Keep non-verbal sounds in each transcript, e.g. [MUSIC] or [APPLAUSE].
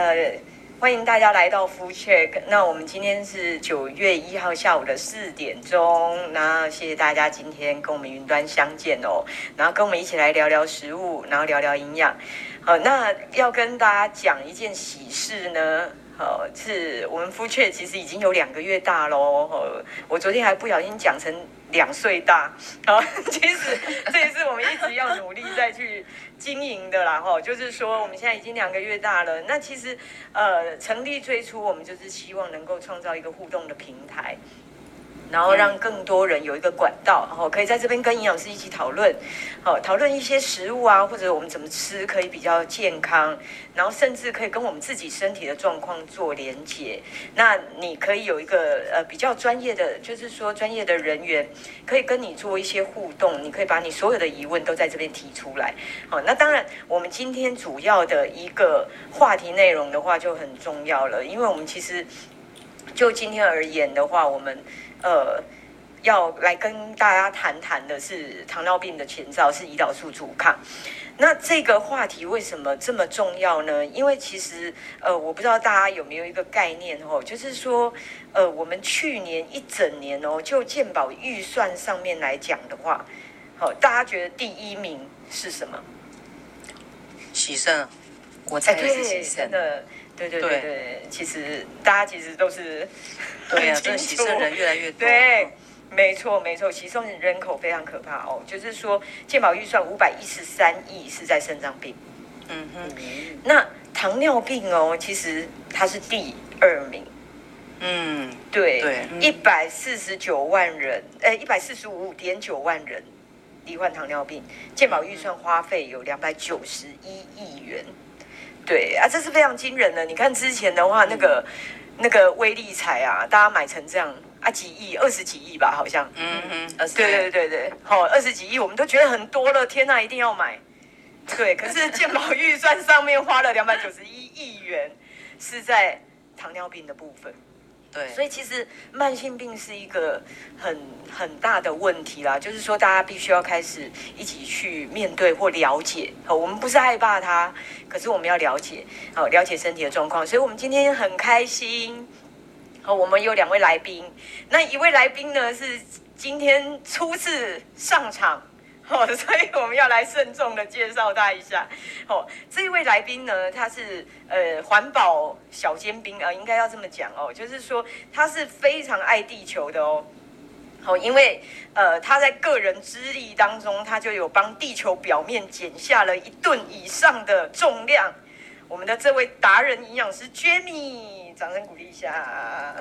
呃，欢迎大家来到 Food Check。那我们今天是九月一号下午的四点钟。那谢谢大家今天跟我们云端相见哦。然后跟我们一起来聊聊食物，然后聊聊营养。好，那要跟大家讲一件喜事呢。呃，是我们夫雀其实已经有两个月大喽。我昨天还不小心讲成两岁大。好，[LAUGHS] 其实这也是我们一直要努力再去。经营的啦，哈，就是说我们现在已经两个月大了。那其实，呃，成立最初我们就是希望能够创造一个互动的平台，然后让更多人有一个管道，然后可以在这边跟营养师一起讨论，好，讨论一些食物啊，或者我们怎么吃可以比较健康，然后甚至可以跟我们自己身体的状况做连接。那你可以有一个呃比较专业的，就是说专业的人员可以跟你做一些互动，你可以把你所有的疑问都在这边提出来。好，那当然我们今天主要的一个话题内容的话就很重要了，因为我们其实就今天而言的话，我们。呃，要来跟大家谈谈的是糖尿病的前兆，是胰岛素阻抗。那这个话题为什么这么重要呢？因为其实呃，我不知道大家有没有一个概念哦，就是说呃，我们去年一整年哦，就健保预算上面来讲的话，好，大家觉得第一名是什么？洗肾，我猜是洗肾。真的。对对对对，对其实大家其实都是对啊，这洗肾人越来越多。对，没错没错，洗肾人口非常可怕哦。就是说，健保预算五百一十三亿是在肾脏病。嗯哼，那糖尿病哦，其实它是第二名。嗯，对对，一百四十九万人，哎，一百四十五点九万人罹患糖尿病，健保预算花费有两百九十一亿元。对啊，这是非常惊人的。你看之前的话，那个那个威力彩啊，大家买成这样啊，几亿、二十几亿吧，好像。嗯嗯，对对对对，好，二十几亿，我们都觉得很多了。天哪，一定要买。对，可是健保预算上面花了两百九十一亿元，是在糖尿病的部分。所以其实慢性病是一个很很大的问题啦，就是说大家必须要开始一起去面对或了解。好，我们不是害怕它，可是我们要了解，好，了解身体的状况。所以我们今天很开心，好，我们有两位来宾，那一位来宾呢是今天初次上场。[LAUGHS] 哦，所以我们要来慎重的介绍他一下。哦，这一位来宾呢，他是呃环保小尖兵啊，应该要这么讲哦，就是说他是非常爱地球的哦。好，因为呃他在个人之力当中，他就有帮地球表面减下了一吨以上的重量。我们的这位达人营养师 Jamie，掌声鼓励一下。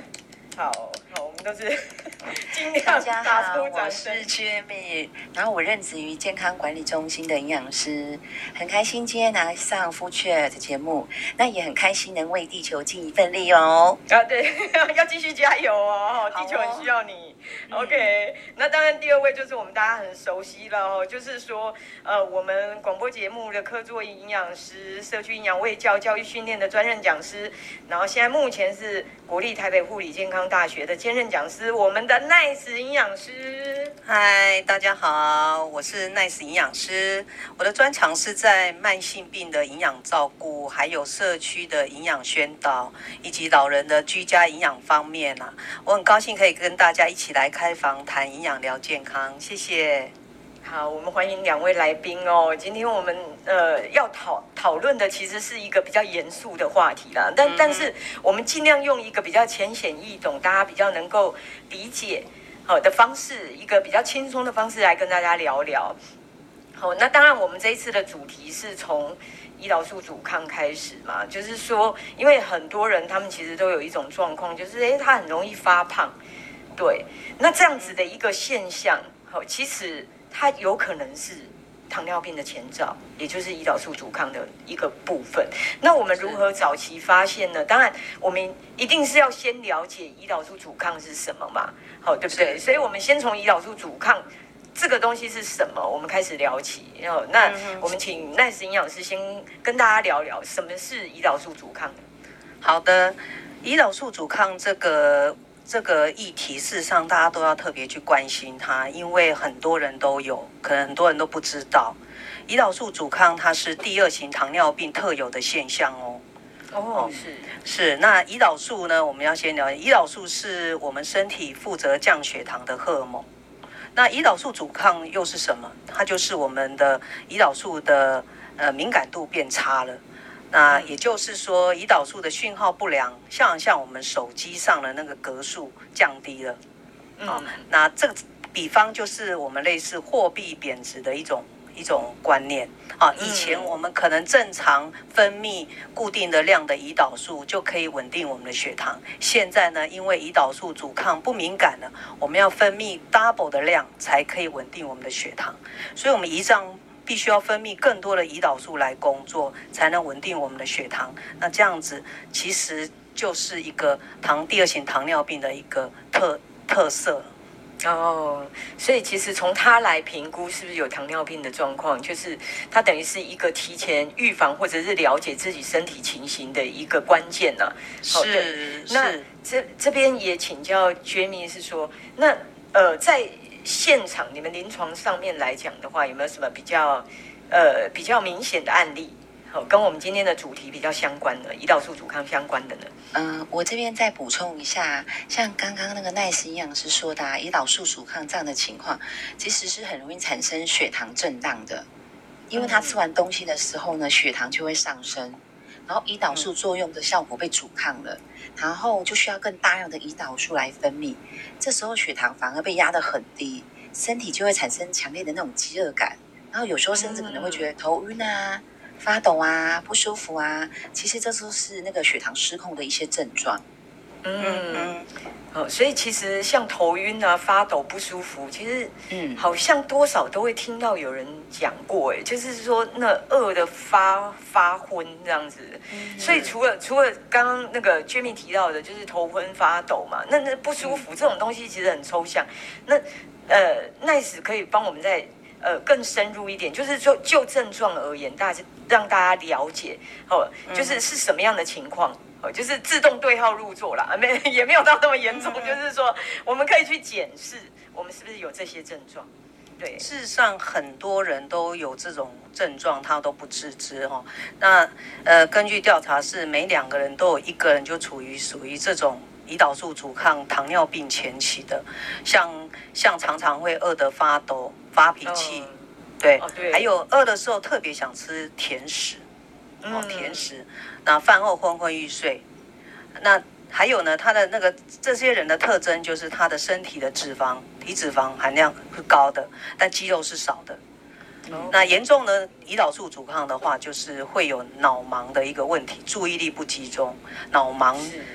好好，我们都是 [LAUGHS] 尽量打出掌声。我是 Jimmy，然后我任职于健康管理中心的营养师，很开心今天拿上 Chat 的节目，那也很开心能为地球尽一份力哦。啊，对，[LAUGHS] 要继续加油哦，地球很需要你。OK，那当然第二位就是我们大家很熟悉了哦，就是说呃，我们广播节目的客座营养师、社区营养卫教教育训练的专任讲师，然后现在目前是国立台北护理健康。大学的兼任讲师，我们的 Nice 营养师。嗨，大家好，我是 Nice 营养师。我的专长是在慢性病的营养照顾，还有社区的营养宣导，以及老人的居家营养方面啊。我很高兴可以跟大家一起来开房谈营养聊健康，谢谢。好，我们欢迎两位来宾哦。今天我们呃要讨讨论的其实是一个比较严肃的话题啦，但但是我们尽量用一个比较浅显易懂，大家比较能够理解好的方式，一个比较轻松的方式来跟大家聊聊。好，那当然我们这一次的主题是从胰岛素阻抗开始嘛，就是说，因为很多人他们其实都有一种状况，就是诶，他很容易发胖，对，那这样子的一个现象，好，其实。它有可能是糖尿病的前兆，也就是胰岛素阻抗的一个部分。那我们如何早期发现呢？当然，我们一定是要先了解胰岛素阻抗是什么嘛，好，对不对？所以，我们先从胰岛素阻抗这个东西是什么，我们开始聊起。然后，那我们请 Nice 营养师先跟大家聊聊什么是胰岛素阻抗。好的，胰岛素阻抗这个。这个议题，事实上大家都要特别去关心它，因为很多人都有，可能很多人都不知道，胰岛素阻抗它是第二型糖尿病特有的现象哦。哦，是是。那胰岛素呢？我们要先了解，胰岛素是我们身体负责降血糖的荷尔蒙。那胰岛素阻抗又是什么？它就是我们的胰岛素的呃敏感度变差了。那也就是说，胰岛素的讯号不良，像像我们手机上的那个格数降低了。嗯，那这个比方就是我们类似货币贬值的一种。一种观念啊，以前我们可能正常分泌固定的量的胰岛素就可以稳定我们的血糖，现在呢，因为胰岛素阻抗不敏感了，我们要分泌 double 的量才可以稳定我们的血糖，所以我们胰脏必须要分泌更多的胰岛素来工作，才能稳定我们的血糖。那这样子其实就是一个糖第二型糖尿病的一个特特色。哦，所以其实从他来评估是不是有糖尿病的状况，就是他等于是一个提前预防或者是了解自己身体情形的一个关键呢、啊。是、哦、那这这边也请教 Jamie 是说，那呃在现场你们临床上面来讲的话，有没有什么比较呃比较明显的案例？好，跟我们今天的主题比较相关的胰岛素阻抗相关的呢？嗯、呃，我这边再补充一下，像刚刚那个奈斯营养师说的、啊，胰岛素阻抗这样的情况，其实是很容易产生血糖震荡的，因为他吃完东西的时候呢，血糖就会上升，然后胰岛素作用的效果被阻抗了，然后就需要更大量的胰岛素来分泌，这时候血糖反而被压得很低，身体就会产生强烈的那种饥饿感，然后有时候甚至可能会觉得头晕啊。发抖啊，不舒服啊，其实这都是那个血糖失控的一些症状。嗯嗯，哦，所以其实像头晕啊、发抖、不舒服，其实嗯，好像多少都会听到有人讲过，哎，就是说那饿的发发昏这样子。嗯、所以除了除了刚刚那个 Jimmy 提到的，就是头昏发抖嘛，那那不舒服、嗯、这种东西其实很抽象。那呃，Nice 可以帮我们在。呃，更深入一点，就是说就症状而言，大家让大家了解哦，就是是什么样的情况哦，就是自动对号入座啦，没 [LAUGHS] 也没有到那么严重，就是说我们可以去检视我们是不是有这些症状。对，事实上很多人都有这种症状，他都不自知哈。那呃，根据调查是每两个人都有一个人就处于属于这种胰岛素阻抗糖尿病前期的，像像常常会饿得发抖。发脾气，嗯、对，哦、对，还有饿的时候特别想吃甜食，哦，甜食，那饭后昏昏欲睡，那还有呢，他的那个这些人的特征就是他的身体的脂肪体脂肪含量是高的，但肌肉是少的。哦、那严重的胰岛素阻抗的话，就是会有脑盲的一个问题，注意力不集中，脑盲，是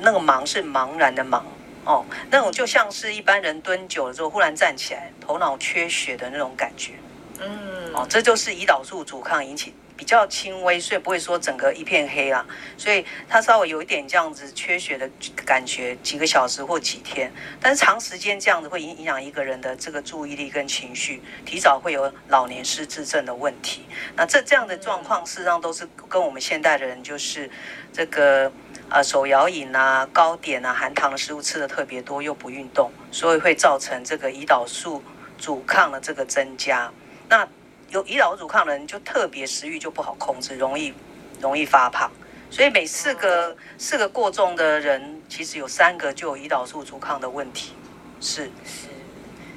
那个茫是茫然的茫。哦，那种就像是一般人蹲久了之后忽然站起来，头脑缺血的那种感觉。嗯，哦，这就是胰岛素阻抗引起，比较轻微，所以不会说整个一片黑啦。所以它稍微有一点这样子缺血的感觉，几个小时或几天，但是长时间这样子会影影响一个人的这个注意力跟情绪，提早会有老年失智症的问题。那这这样的状况，事实上都是跟我们现代的人就是这个。啊，手摇饮啊，糕点啊，含糖的食物吃的特别多，又不运动，所以会造成这个胰岛素阻抗的这个增加。那有胰岛素阻抗的人，就特别食欲就不好控制，容易容易发胖。所以每四个四个过重的人，其实有三个就有胰岛素阻抗的问题。是是，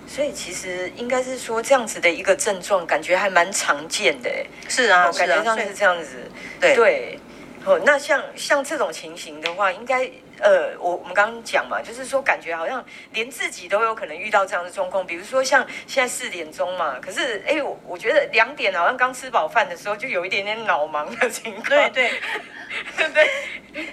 所以其实应该是说这样子的一个症状，感觉还蛮常见的。是啊，感觉上是这样子。对对。哦，那像像这种情形的话，应该呃，我我们刚刚讲嘛，就是说感觉好像连自己都有可能遇到这样的状况。比如说像现在四点钟嘛，可是哎，我我觉得两点好像刚吃饱饭的时候，就有一点点脑盲的情况。对对 [LAUGHS] 对对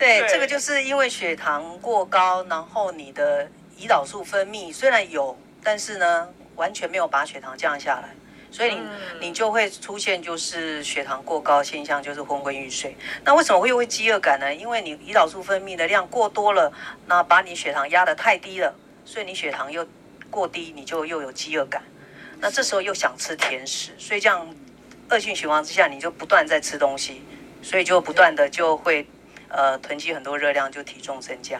[LAUGHS] 对，这个就是因为血糖过高，然后你的胰岛素分泌虽然有，但是呢，完全没有把血糖降下来。所以你你就会出现就是血糖过高现象，就是昏昏欲睡。那为什么会会饥饿感呢？因为你胰岛素分泌的量过多了，那把你血糖压得太低了，所以你血糖又过低，你就又有饥饿感。那这时候又想吃甜食，所以这样恶性循环之下，你就不断在吃东西，所以就不断的就会呃囤积很多热量，就体重增加。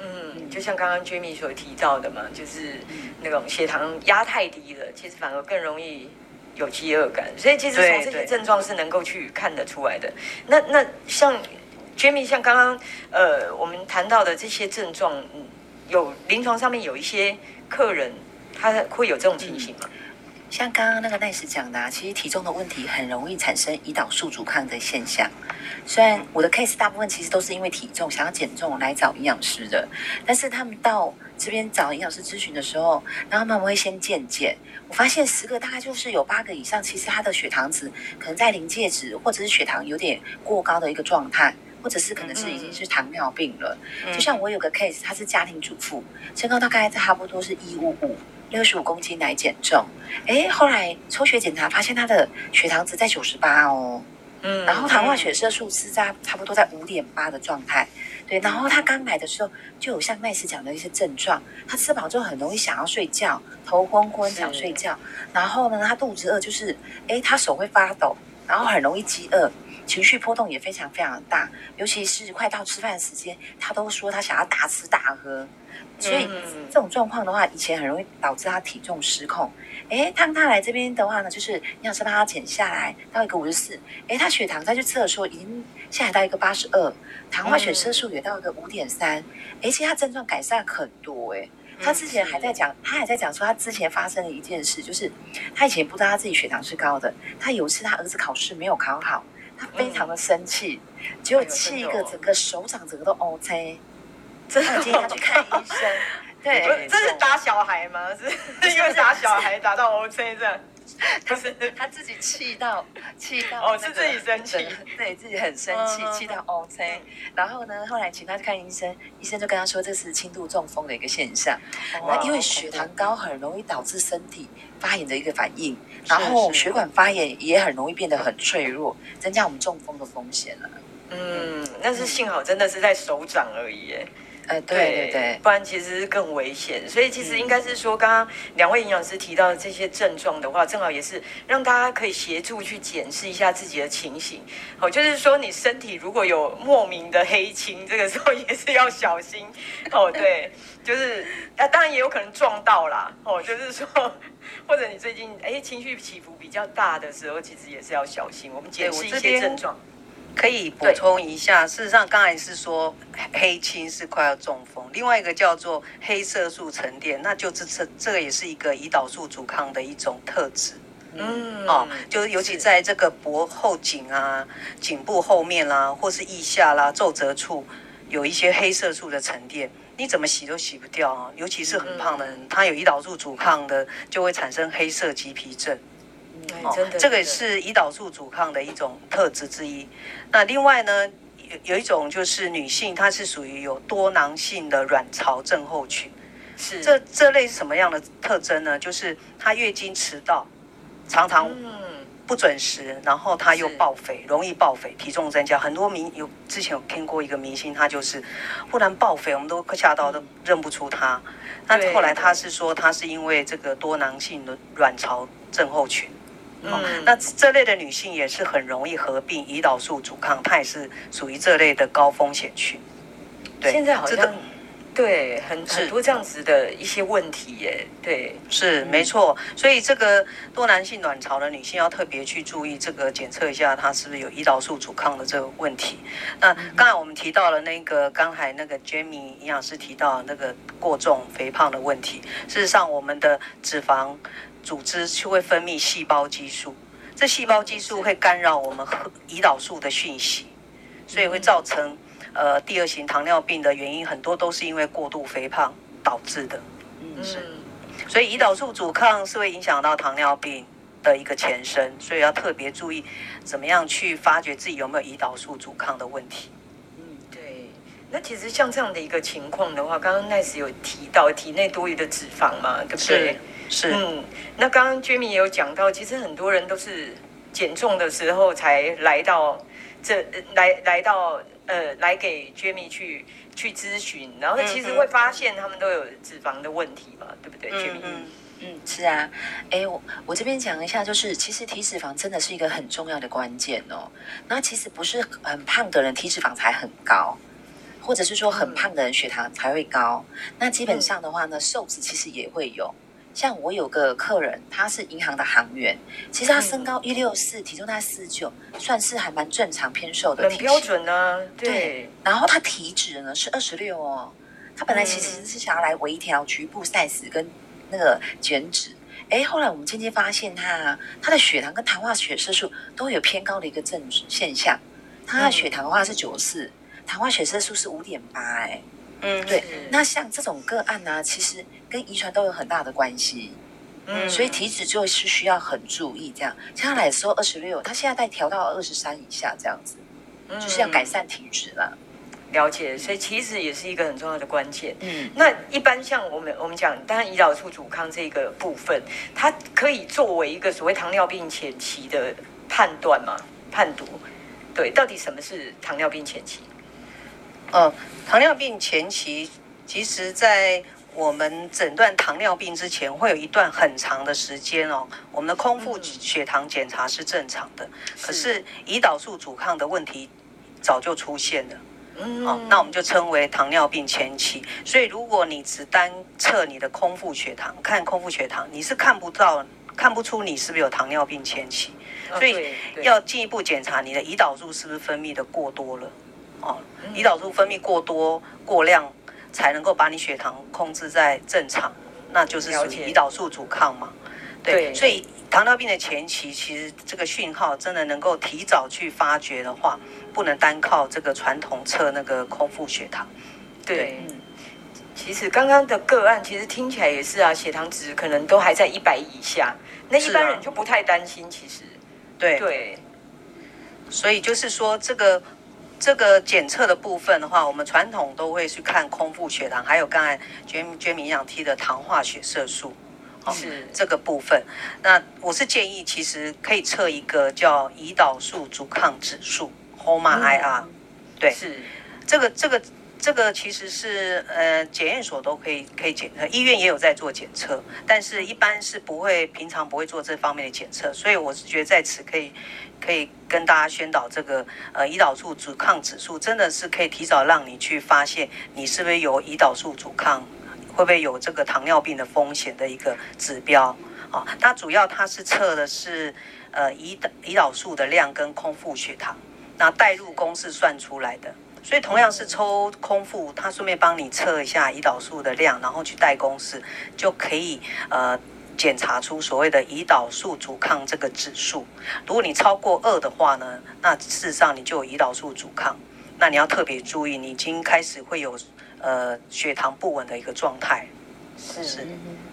嗯，就像刚刚 Jamie 所提到的嘛，就是那种血糖压太低了，其实反而更容易。有饥饿感，所以其实从这些症状是能够去看得出来的。那那像 Jimmy，像刚刚呃我们谈到的这些症状，有临床上面有一些客人他会有这种情形吗？像刚刚那个 Nice 讲的，啊，其实体重的问题很容易产生胰岛素阻抗的现象。虽然我的 case 大部分其实都是因为体重想要减重来找营养师的，但是他们到这边找营养师咨询的时候，然后他们会先健检。我发现十个大概就是有八个以上，其实他的血糖值可能在临界值，或者是血糖有点过高的一个状态，或者是可能是已经是糖尿病了。就像我有个 case，他是家庭主妇，身高大概差不多是一五五。六十五公斤来减重，哎，后来抽血检查发现他的血糖值在九十八哦，嗯，然后糖化血色素是在差不多在五点八的状态，对，然后他刚来的时候就有像麦斯讲的一些症状，他吃饱之后很容易想要睡觉，头昏昏想睡觉，然后呢，他肚子饿就是，哎，他手会发抖，然后很容易饥饿，情绪波动也非常非常的大，尤其是快到吃饭时间，他都说他想要大吃大喝。所以这种状况的话，以前很容易导致他体重失控。诶，当他来这边的话呢，就是营养师帮他减下来到一个五十四。诶，他血糖再去测的时候，已经下来到一个八十二，糖化血色素也到一个五点三。诶，其实他症状改善很多。诶，他之前还在讲，他还在讲说他之前发生了一件事，就是他以前不知道他自己血糖是高的。他有一次他儿子考试没有考好，他非常的生气，结果气一个整个手掌整个都 OK。真的建议他去看医生，[LAUGHS] 对，这是打小孩吗？是因为打小孩打到 OK 这样？不是，他自己气到气到哦，是自己生气，对自己很生气，气到 OK。然后呢，后来请他去看医生，医生就跟他说这是轻度中风的一个现象。那因为血糖高很容易导致身体发炎的一个反应，然后血管发炎也很容易变得很脆弱，增加我们中风的风险了。嗯，但是幸好真的是在手掌而已。呃，对对对，不然其实更危险。所以其实应该是说，刚刚两位营养师提到的这些症状的话，正好也是让大家可以协助去检视一下自己的情形。哦，就是说你身体如果有莫名的黑青，这个时候也是要小心。[LAUGHS] 哦，对，就是啊，当然也有可能撞到啦。哦，就是说，[LAUGHS] 或者你最近哎情绪起伏比较大的时候，其实也是要小心。我们检视一些症状。可以补充一下，事实上刚才是说黑青是快要中风，另外一个叫做黑色素沉淀，那就这这这个也是一个胰岛素阻抗的一种特质。嗯，哦，就是尤其在这个脖后颈啊、颈部后面啦、啊，或是腋下啦、皱褶处，有一些黑色素的沉淀，你怎么洗都洗不掉啊。尤其是很胖的人，他有胰岛素阻抗的，就会产生黑色棘皮症。哦，这个也是胰岛素阻抗的一种特质之一。那另外呢，有有一种就是女性，她是属于有多囊性的卵巢症候群。是这这类是什么样的特征呢？就是她月经迟到，常常不准时，然后她又暴肥，容易暴肥，体重增加。很多明有之前有听过一个明星，她就是忽然暴肥，我们都吓到都认不出她。那后来她是说，她是因为这个多囊性的卵巢症候群。哦，那这类的女性也是很容易合并胰岛素阻抗，她也是属于这类的高风险群。对，现在好像对很很多这样子的一些问题耶。对，是没错。所以这个多囊性卵巢的女性要特别去注意这个检测一下，她是不是有胰岛素阻抗的这个问题。那刚才我们提到了那个刚才那个 Jamie 营养师提到那个过重肥胖的问题，事实上我们的脂肪。组织就会分泌细胞激素，这细胞激素会干扰我们胰岛素的讯息，所以会造成呃第二型糖尿病的原因很多都是因为过度肥胖导致的。嗯，是，所以胰岛素阻抗是会影响到糖尿病的一个前身，所以要特别注意怎么样去发觉自己有没有胰岛素阻抗的问题。嗯，对。那其实像这样的一个情况的话，刚刚 Nice 有提到体内多余的脂肪嘛，对不对？是，嗯，那刚刚 Jimmy 也有讲到，其实很多人都是减重的时候才来到这，来来到呃，来给 Jimmy 去去咨询，然后其实会发现他们都有脂肪的问题嘛，对不对，Jimmy？嗯嗯，是啊，哎，我我这边讲一下，就是其实体脂肪真的是一个很重要的关键哦。那其实不是很胖的人体脂肪才很高，或者是说很胖的人血糖才会高。那基本上的话呢，瘦子其实也会有。像我有个客人，他是银行的行员，其实他身高一六四，体重大概四九，算是还蛮正常偏瘦的，很标准呢、啊。对，对，然后他体脂呢是二十六哦，他本来其实是想要来微调局部 size 跟那个减脂，哎，后来我们渐渐发现他他的血糖跟糖化血色素都有偏高的一个症现象，他的血糖的话是九十四，糖化血色素是五点八，哎。嗯，对，那像这种个案呢、啊，其实跟遗传都有很大的关系，嗯，所以体脂就是需要很注意。这样，像他来的时候二十六，他现在在调到二十三以下，这样子，嗯，就是要改善体脂了。了解，所以其实也是一个很重要的关键。嗯，那一般像我们我们讲，当然胰岛素阻抗这个部分，它可以作为一个所谓糖尿病前期的判断嘛？判读，对，到底什么是糖尿病前期？呃，糖尿病前期，其实，在我们诊断糖尿病之前，会有一段很长的时间哦。我们的空腹血糖检查是正常的，嗯、可是胰岛素阻抗的问题早就出现了。嗯，哦，那我们就称为糖尿病前期。所以，如果你只单测你的空腹血糖，看空腹血糖，你是看不到、看不出你是不是有糖尿病前期。所以，要进一步检查你的胰岛素是不是分泌的过多了。哦，胰岛素分泌过多、过量，才能够把你血糖控制在正常，那就是属于胰岛素阻抗嘛。对，对，所以糖尿病的前期，其实这个讯号真的能够提早去发觉的话，不能单靠这个传统测那个空腹血糖。对，对嗯，其实刚刚的个案，其实听起来也是啊，血糖值可能都还在一百以下，那一般人就不太担心。其实，对对，所以就是说这个。这个检测的部分的话，我们传统都会去看空腹血糖，还有刚才娟娟营养提的糖化血色素，哦，是。这个部分。那我是建议，其实可以测一个叫胰岛素阻抗指数 HOMA-IR，嗯，对，是。这个这个这个其实是呃检验所都可以可以检测，医院也有在做检测，但是一般是不会平常不会做这方面的检测，所以我是觉得在此可以。可以跟大家宣导这个呃胰岛素阻抗指数，真的是可以提早让你去发现你是不是有胰岛素阻抗，会不会有这个糖尿病的风险的一个指标啊。它主要它是测的是呃胰岛胰岛素的量跟空腹血糖，那代入公式算出来的。所以同样是抽空腹，他顺便帮你测一下胰岛素的量，然后去带公式就可以呃。检查出所谓的胰岛素阻抗这个指数，如果你超过二的话呢，那事实上你就有胰岛素阻抗，那你要特别注意，你已经开始会有呃血糖不稳的一个状态。是是，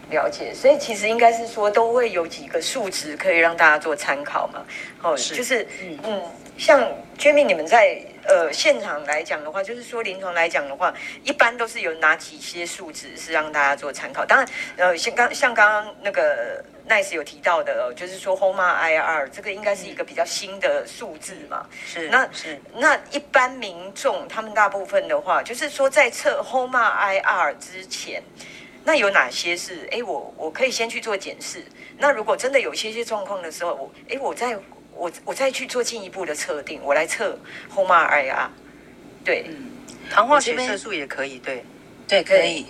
了解，所以其实应该是说都会有几个数值可以让大家做参考嘛。哦，是就是嗯嗯，像娟敏你们在。呃，现场来讲的话，就是说临床来讲的话，一般都是有哪几些数值是让大家做参考？当然，呃，像刚像刚刚那个 Nice 有提到的，就是说 HOMA-IR 这个应该是一个比较新的数字嘛。是，那是那一般民众他们大部分的话，就是说在测 HOMA-IR 之前，那有哪些是哎，我我可以先去做检视？那如果真的有一些些状况的时候，我哎我在。我我再去做进一步的测定，我来测 HOMA-IR，对，嗯，糖化血色素也可以，对，对，可以。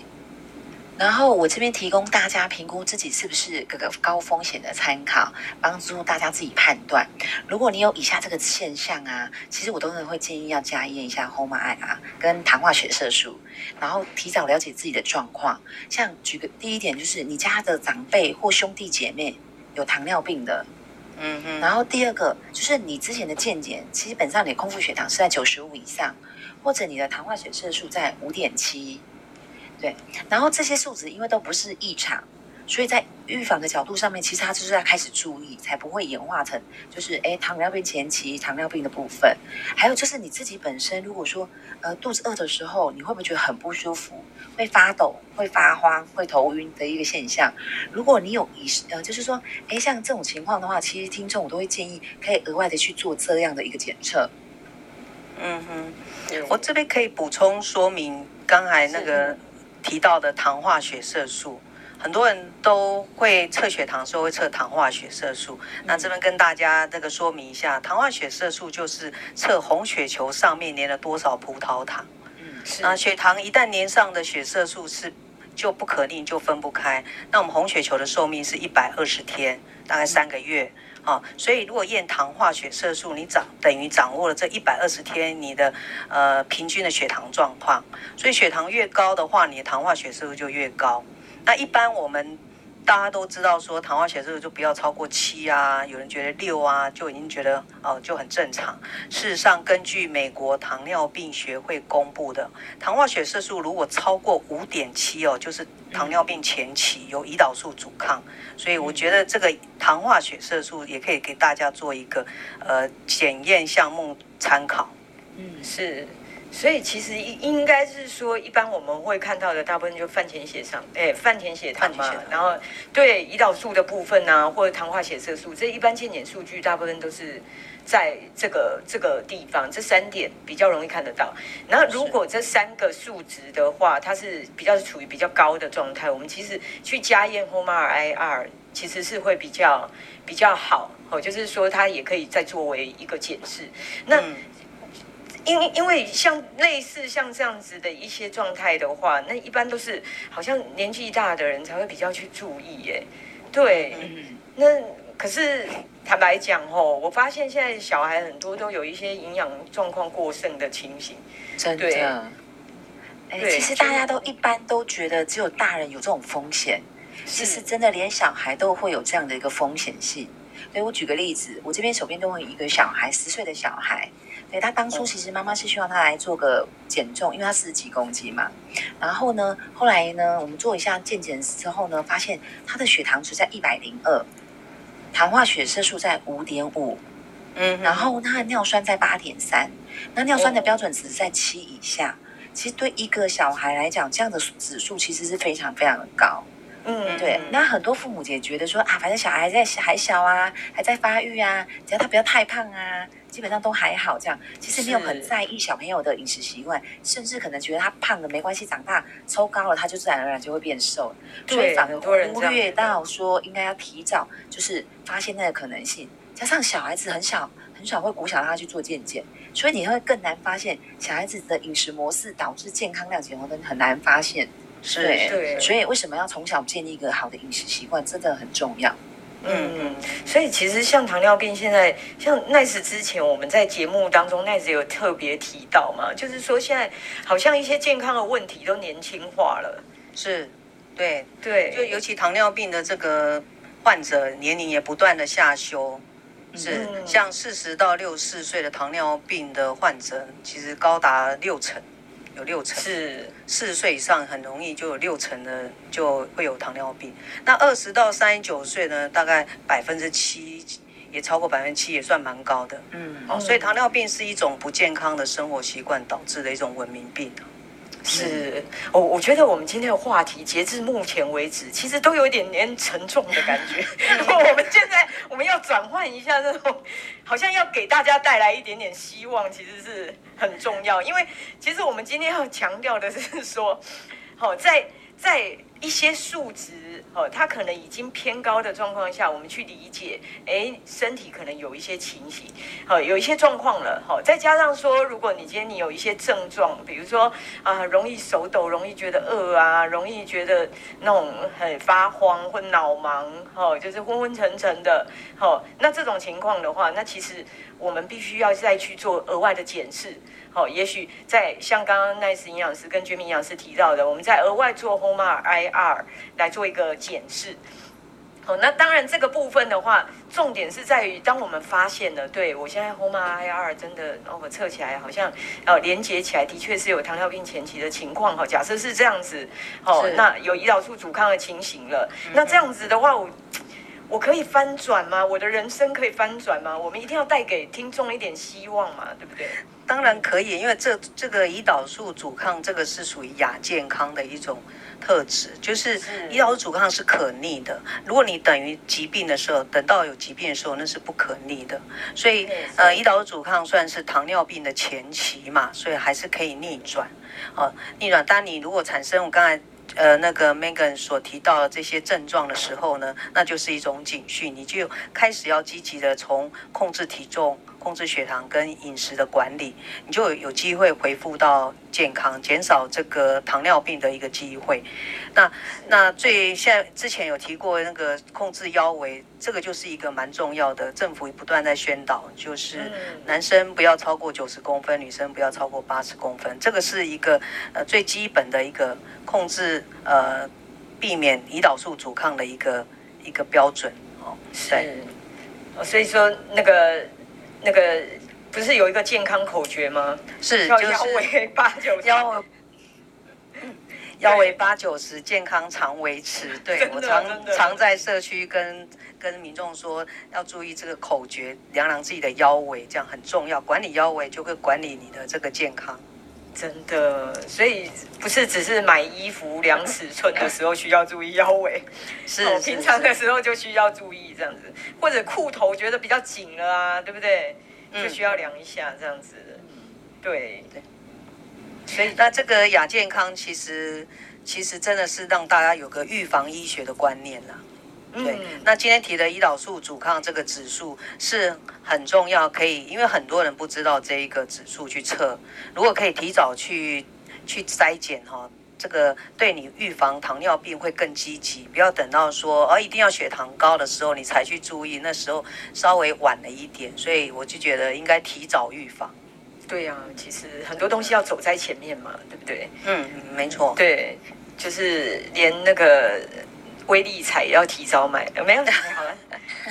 然后我这边提供大家评估自己是不是各个高风险的参考，帮助大家自己判断。如果你有以下这个现象啊，其实我都是会建议要加验一下 HOMA-IR 跟糖化血色素，然后提早了解自己的状况。像举个第一点，就是你家的长辈或兄弟姐妹有糖尿病的。嗯哼，然后第二个就是你之前的见解，基本上你空腹血糖是在九十五以上，或者你的糖化血色素在五点七，对，然后这些数值因为都不是异常。所以在预防的角度上面，其实他就是要开始注意，才不会演化成就是诶糖尿病前期糖尿病的部分。还有就是你自己本身，如果说呃肚子饿的时候，你会不会觉得很不舒服，会发抖、会发慌、会头晕的一个现象？如果你有意识呃，就是说诶像这种情况的话，其实听众我都会建议可以额外的去做这样的一个检测。嗯哼，我这边可以补充说明刚才那个提到的糖化血色素。很多人都会测血糖的时候会测糖化血色素，那这边跟大家这个说明一下，糖化血色素就是测红血球上面粘了多少葡萄糖。嗯，是。那血糖一旦粘上的血色素是就不可逆，就分不开。那我们红血球的寿命是一百二十天，大概三个月。啊，所以如果验糖化血色素，你掌等于掌握了这一百二十天你的呃平均的血糖状况。所以血糖越高的话，你的糖化血色素就越高。那一般我们。大家都知道说，糖化血色素就不要超过七啊，有人觉得六啊，就已经觉得哦就很正常。事实上，根据美国糖尿病学会公布的，糖化血色素如果超过五点七哦，就是糖尿病前期有胰岛素阻抗。所以我觉得这个糖化血色素也可以给大家做一个呃检验项目参考。嗯，是。所以其实应应该是说，一般我们会看到的大部分就饭前血糖，哎，饭前血糖嘛，然后对胰岛素的部分啊，或者糖化血色素，这一般健检数据大部分都是在这个这个地方，这三点比较容易看得到。然后如果这三个数值的话，它是比较处于比较高的状态，我们其实去加验 h o m r IR 其实是会比较比较好，哦，就是说它也可以再作为一个检视。那。嗯因因为像类似像这样子的一些状态的话，那一般都是好像年纪大的人才会比较去注意耶。对，那可是坦白讲哦，我发现现在小孩很多都有一些营养状况过剩的情形。真的。哎，其实大家都一般都觉得只有大人有这种风险，其实真的连小孩都会有这样的一个风险性。所以我举个例子，我这边手边都会有一个小孩，十岁的小孩。对，他当初其实妈妈是希望他来做个减重，因为他四十几公斤嘛。然后呢，后来呢，我们做一下健检之后呢，发现他的血糖值在一百零二，糖化血色素在五点五，嗯，然后他的尿酸在八点三，那尿酸的标准值在七以下。其实对一个小孩来讲，这样的指数其实是非常非常的高。嗯，对。那很多父母也觉得说啊，反正小孩在还小啊，还在发育啊，只要他不要太胖啊。基本上都还好，这样其实没有很在意小朋友的饮食习惯，甚至可能觉得他胖了没关系，长大抽高了他就自然而然就会变瘦，所以反而忽略到说应该要提早就是发现那个可能性。加上小孩子很小很少会鼓励他去做健检，所以你会更难发现小孩子的饮食模式导致健康量减或者很难发现。是对，对，所以为什么要从小建立一个好的饮食习惯，真的很重要。嗯嗯，所以其实像糖尿病，现在像 Nice 之前我们在节目当中 Nice 有特别提到嘛，就是说现在好像一些健康的问题都年轻化了，是，对对，就尤其糖尿病的这个患者年龄也不断的下修，是、嗯、像四十到六十四岁的糖尿病的患者，其实高达六成。有六成是四十岁以上，很容易就有六成的就会有糖尿病。那二十到三十九岁呢，大概百分之七也超过百分之七，也算蛮高的。嗯，好，所以糖尿病是一种不健康的生活习惯导致的一种文明病。是，我我觉得我们今天的话题，截至目前为止，其实都有一点点沉重的感觉。[LAUGHS] [LAUGHS] 我们现在我们要转换一下这种，好像要给大家带来一点点希望，其实是很重要。因为其实我们今天要强调的是说，好在在。一些数值，哦，它可能已经偏高的状况下，我们去理解，哎，身体可能有一些情形，好，有一些状况了，好，再加上说，如果你今天你有一些症状，比如说啊，容易手抖，容易觉得饿啊，容易觉得那种很发慌或脑盲，哦，就是昏昏沉沉的，好，那这种情况的话，那其实我们必须要再去做额外的检视。哦，也许在像刚刚 Nice 营养师跟 Jimmy 营养师提到的，我们在额外做 HOMA IR 来做一个检视。哦，那当然这个部分的话，重点是在于当我们发现了，对我现在 HOMA IR 真的，哦，我测起来好像，哦，连接起来的确是有糖尿病前期的情况。哈，假设是这样子，哦，那有胰岛素阻抗的情形了，嗯、那这样子的话，我。我可以翻转吗？我的人生可以翻转吗？我们一定要带给听众一点希望嘛，对不对？当然可以，因为这这个胰岛素阻抗这个是属于亚健康的一种特质，就是胰岛素阻抗是可逆的。如果你等于疾病的时候，等到有疾病的时候，那是不可逆的。所以呃，胰岛素阻抗算是糖尿病的前期嘛，所以还是可以逆转。哦，逆转。当你如果产生我刚才。呃，那个 Megan 所提到的这些症状的时候呢，那就是一种警讯，你就开始要积极的从控制体重、控制血糖跟饮食的管理，你就有机会恢复到健康，减少这个糖尿病的一个机会。那那最现在之前有提过那个控制腰围，这个就是一个蛮重要的，政府不断在宣导，就是男生不要超过九十公分，女生不要超过八十公分，这个是一个呃最基本的一个控制呃避免胰岛素阻抗的一个一个标准哦。对。所以说，那个那个不是有一个健康口诀吗？是，就是腰围八九十，腰腰围八九十，健康常维持。对，我常常在社区跟跟民众说，要注意这个口诀，量量自己的腰围，这样很重要。管理腰围就会管理你的这个健康。真的，所以不是只是买衣服量尺寸的时候需要注意腰围，[LAUGHS] 是，是平常的时候就需要注意这样子，或者裤头觉得比较紧了啊，对不对？就需要量一下这样子。对对。所以那这个亚健康其实其实真的是让大家有个预防医学的观念了。对，那今天提的胰岛素阻抗这个指数是很重要，可以，因为很多人不知道这一个指数去测，如果可以提早去去筛检哈，这个对你预防糖尿病会更积极，不要等到说哦一定要血糖高的时候你才去注意，那时候稍微晚了一点，所以我就觉得应该提早预防。对呀、啊，其实很多东西要走在前面嘛，对不对？嗯，没错。对，就是连那个。威力彩要提早买，没有？好了，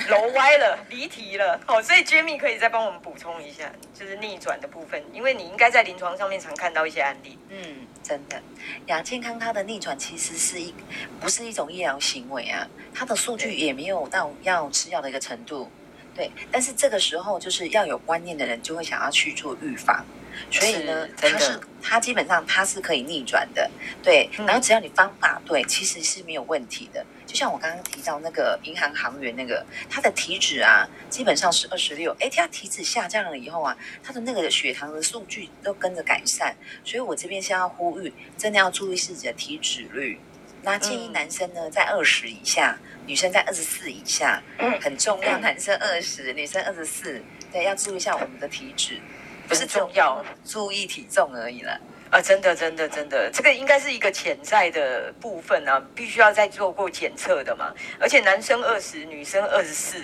楼歪了，离题了。好，所以 Jamie 可以再帮我们补充一下，就是逆转的部分，因为你应该在临床上面常看到一些案例。嗯，真的，亚健康它的逆转其实是一，不是一种医疗行为啊，它的数据也没有到要吃药的一个程度。对，但是这个时候就是要有观念的人就会想要去做预防。所以呢，它是它基本上它是可以逆转的，对。然后只要你方法对，其实是没有问题的。就像我刚刚提到那个银行行员那个，他的体脂啊，基本上是二十六。哎，他体脂下降了以后啊，他的那个血糖的数据都跟着改善。所以我这边先要呼吁，真的要注意自己的体脂率。那建议男生呢，在二十以下，女生在二十四以下，很重要。男生二十，女生二十四，对，要注意一下我们的体脂。不是重要，注意体重而已了啊！真的，真的，真的，这个应该是一个潜在的部分啊，必须要再做过检测的嘛。而且男生二十，女生二十四，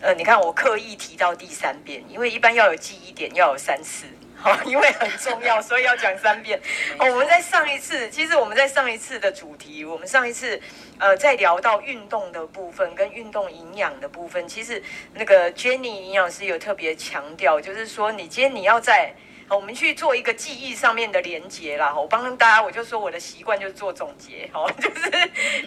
呃，你看我刻意提到第三遍，因为一般要有记忆点，要有三次，好，[LAUGHS] 因为很重要，所以要讲三遍。哦，我们在上一次，其实我们在上一次的主题，我们上一次。呃，在聊到运动的部分跟运动营养的部分，其实那个 Jenny 营养师有特别强调，就是说你今天你要在，我们去做一个记忆上面的连接啦。我帮大家，我就说我的习惯就是做总结，哦，[LAUGHS] 就是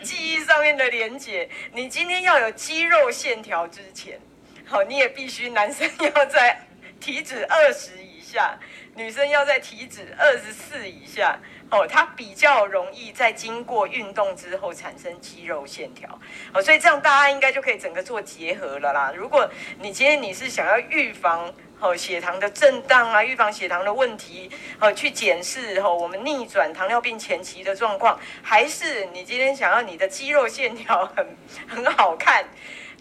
记忆上面的连接。你今天要有肌肉线条之前，好，你也必须男生要在体脂二十以下，女生要在体脂二十四以下。哦，它比较容易在经过运动之后产生肌肉线条，哦，所以这样大家应该就可以整个做结合了啦。如果你今天你是想要预防哦血糖的震荡啊，预防血糖的问题，哦去检视哦我们逆转糖尿病前期的状况，还是你今天想要你的肌肉线条 [LAUGHS] 很很好看，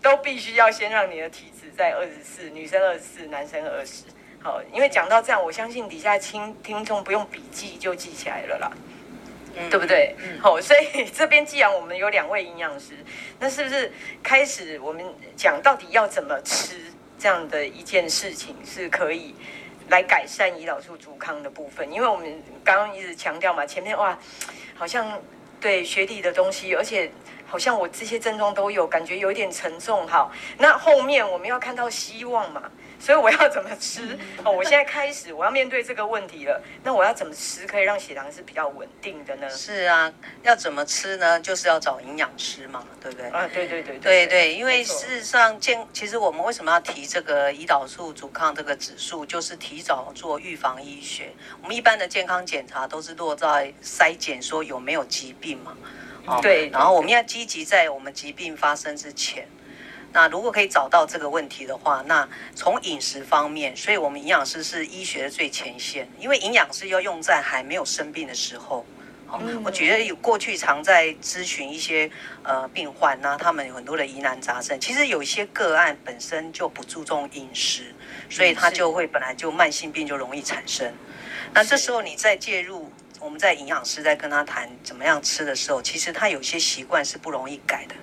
都必须要先让你的体脂在二十四，女生二十四，男生二十。好，因为讲到这样，我相信底下听听众不用笔记就记起来了啦，嗯、对不对？嗯，好，所以这边既然我们有两位营养师，那是不是开始我们讲到底要怎么吃这样的一件事情是可以来改善胰岛素阻抗的部分？因为我们刚刚一直强调嘛，前面哇，好像对学理的东西，而且好像我这些症状都有，感觉有点沉重。好，那后面我们要看到希望嘛。所以我要怎么吃？[LAUGHS] 哦，我现在开始，我要面对这个问题了。那我要怎么吃可以让血糖是比较稳定的呢？是啊，要怎么吃呢？就是要找营养师嘛，对不对？啊，对对对对对对，因为事实上健，其实我们为什么要提这个胰岛素阻抗这个指数，就是提早做预防医学。我们一般的健康检查都是落在筛检说有没有疾病嘛，哦，对，然后我们要积极在我们疾病发生之前。那如果可以找到这个问题的话，那从饮食方面，所以我们营养师是医学的最前线，因为营养师要用在还没有生病的时候，我觉得有过去常在咨询一些呃病患呐、啊，他们有很多的疑难杂症。其实有一些个案本身就不注重饮食，所以他就会本来就慢性病就容易产生。那这时候你再介入，我们在营养师在跟他谈怎么样吃的时候，其实他有些习惯是不容易改的。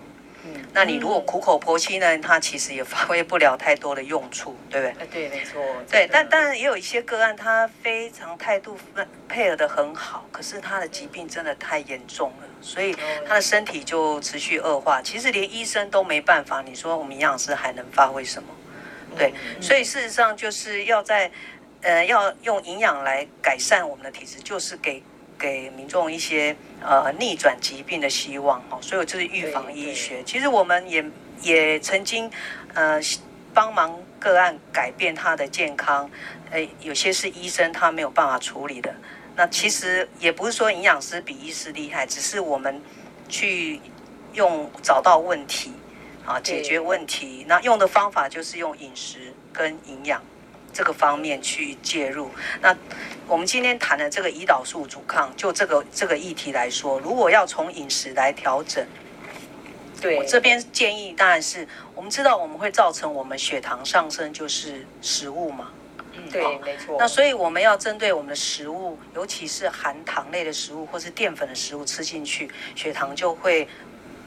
嗯，那你如果苦口婆心呢，他其实也发挥不了太多的用处，对不对？对，没错。对，但当然也有一些个案，他非常态度配合的很好，可是他的疾病真的太严重了，所以他的身体就持续恶化。其实连医生都没办法，你说我们营养师还能发挥什么？对，所以事实上就是要在呃，要用营养来改善我们的体质，就是给。给民众一些呃逆转疾病的希望哦，所以这是预防医学。其实我们也也曾经呃帮忙个案改变他的健康，呃有些是医生他没有办法处理的。那其实也不是说营养师比医师厉害，只是我们去用找到问题啊，解决问题。那用的方法就是用饮食跟营养。这个方面去介入。那我们今天谈的这个胰岛素阻抗，就这个这个议题来说，如果要从饮食来调整，对我这边建议当然是，我们知道我们会造成我们血糖上升，就是食物嘛。嗯，对，没错。那所以我们要针对我们的食物，尤其是含糖类的食物或是淀粉的食物吃进去，血糖就会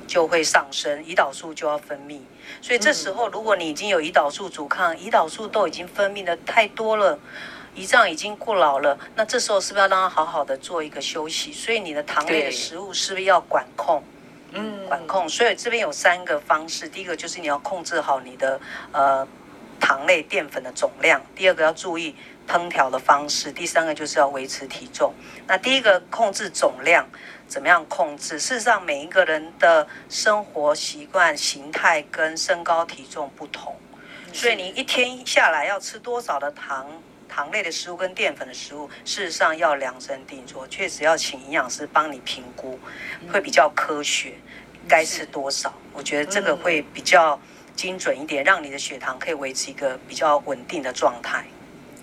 就会上升，胰岛素就要分泌。所以这时候，如果你已经有胰岛素阻抗，胰岛素都已经分泌的太多了，胰脏已经过劳了，那这时候是不是要让它好好的做一个休息？所以你的糖类的食物是不是要管控？嗯，管控。所以这边有三个方式，第一个就是你要控制好你的呃糖类淀粉的总量，第二个要注意烹调的方式，第三个就是要维持体重。那第一个控制总量。怎么样控制？事实上，每一个人的生活习惯、形态跟身高体重不同，所以你一天下来要吃多少的糖、糖类的食物跟淀粉的食物，事实上要量身定做，确实要请营养师帮你评估，会比较科学，该吃多少？我觉得这个会比较精准一点，让你的血糖可以维持一个比较稳定的状态。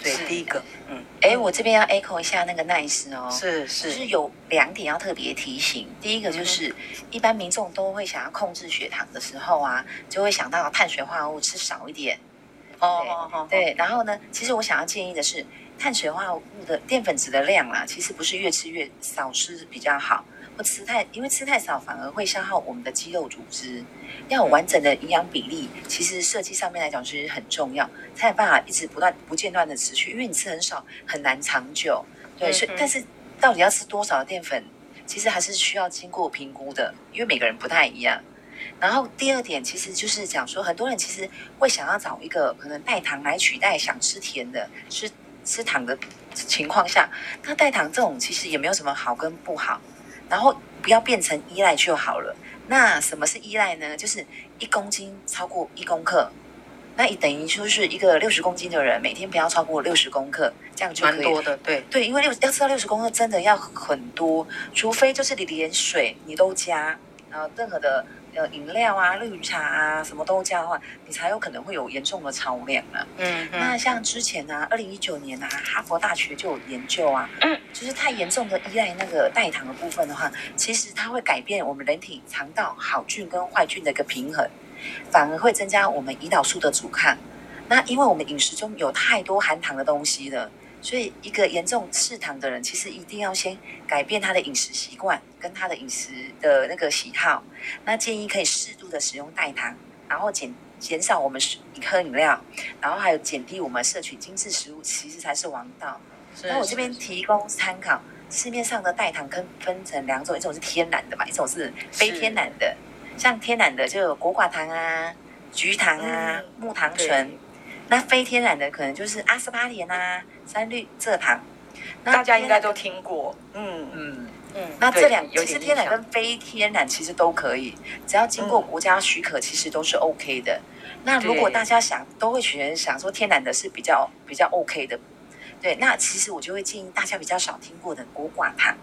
对，第一个，嗯，哎，我这边要 echo 一下那个 nice 哦，是是，就是有两点要特别提醒。第一个就是，一般民众都会想要控制血糖的时候啊，就会想到碳水化合物吃少一点。哦哦哦，对。然后呢，其实我想要建议的是，碳水化合物的淀粉质的量啊，其实不是越吃越少吃比较好。吃太，因为吃太少反而会消耗我们的肌肉组织。要有完整的营养比例，其实设计上面来讲其实很重要，才有办法一直不断不间断的持续。因为你吃很少，很难长久。对，所以但是到底要吃多少的淀粉，其实还是需要经过评估的，因为每个人不太一样。然后第二点，其实就是讲说，很多人其实会想要找一个可能代糖来取代想吃甜的、吃吃糖的情况下，那代糖这种其实也没有什么好跟不好。然后不要变成依赖就好了。那什么是依赖呢？就是一公斤超过一公克，那也等于就是一个六十公斤的人，每天不要超过六十公克，这样就可以。蛮多的，对对，因为六要吃到六十公克真的要很多，除非就是你连水你都加，然后任何的。呃，饮料啊，绿茶啊，什么都加的话，你才有可能会有严重的超量啊。嗯，嗯，那像之前呢、啊，二零一九年啊，哈佛大学就有研究啊，嗯，就是太严重的依赖那个代糖的部分的话，其实它会改变我们人体肠道好菌跟坏菌的一个平衡，反而会增加我们胰岛素的阻抗。那因为我们饮食中有太多含糖的东西了。所以，一个严重嗜糖的人，其实一定要先改变他的饮食习惯跟他的饮食的那个喜好。那建议可以适度的使用代糖，然后减减少我们喝饮料，然后还有减低我们摄取精致食物，其实才是王道。那我这边提供参考，市面上的代糖可分成两种，一种是天然的嘛，一种是非天然的。像天然的就有果寡糖啊、菊糖啊、木糖醇。那非天然的可能就是阿斯巴甜啊、三氯蔗糖，大家应该都听过。嗯嗯嗯。那这两其实天然跟非天然其实都可以，只要经过国家许可，其实都是 OK 的。那如果大家想都会选想说天然的是比较比较 OK 的，对，那其实我就会建议大家比较少听过的果寡糖。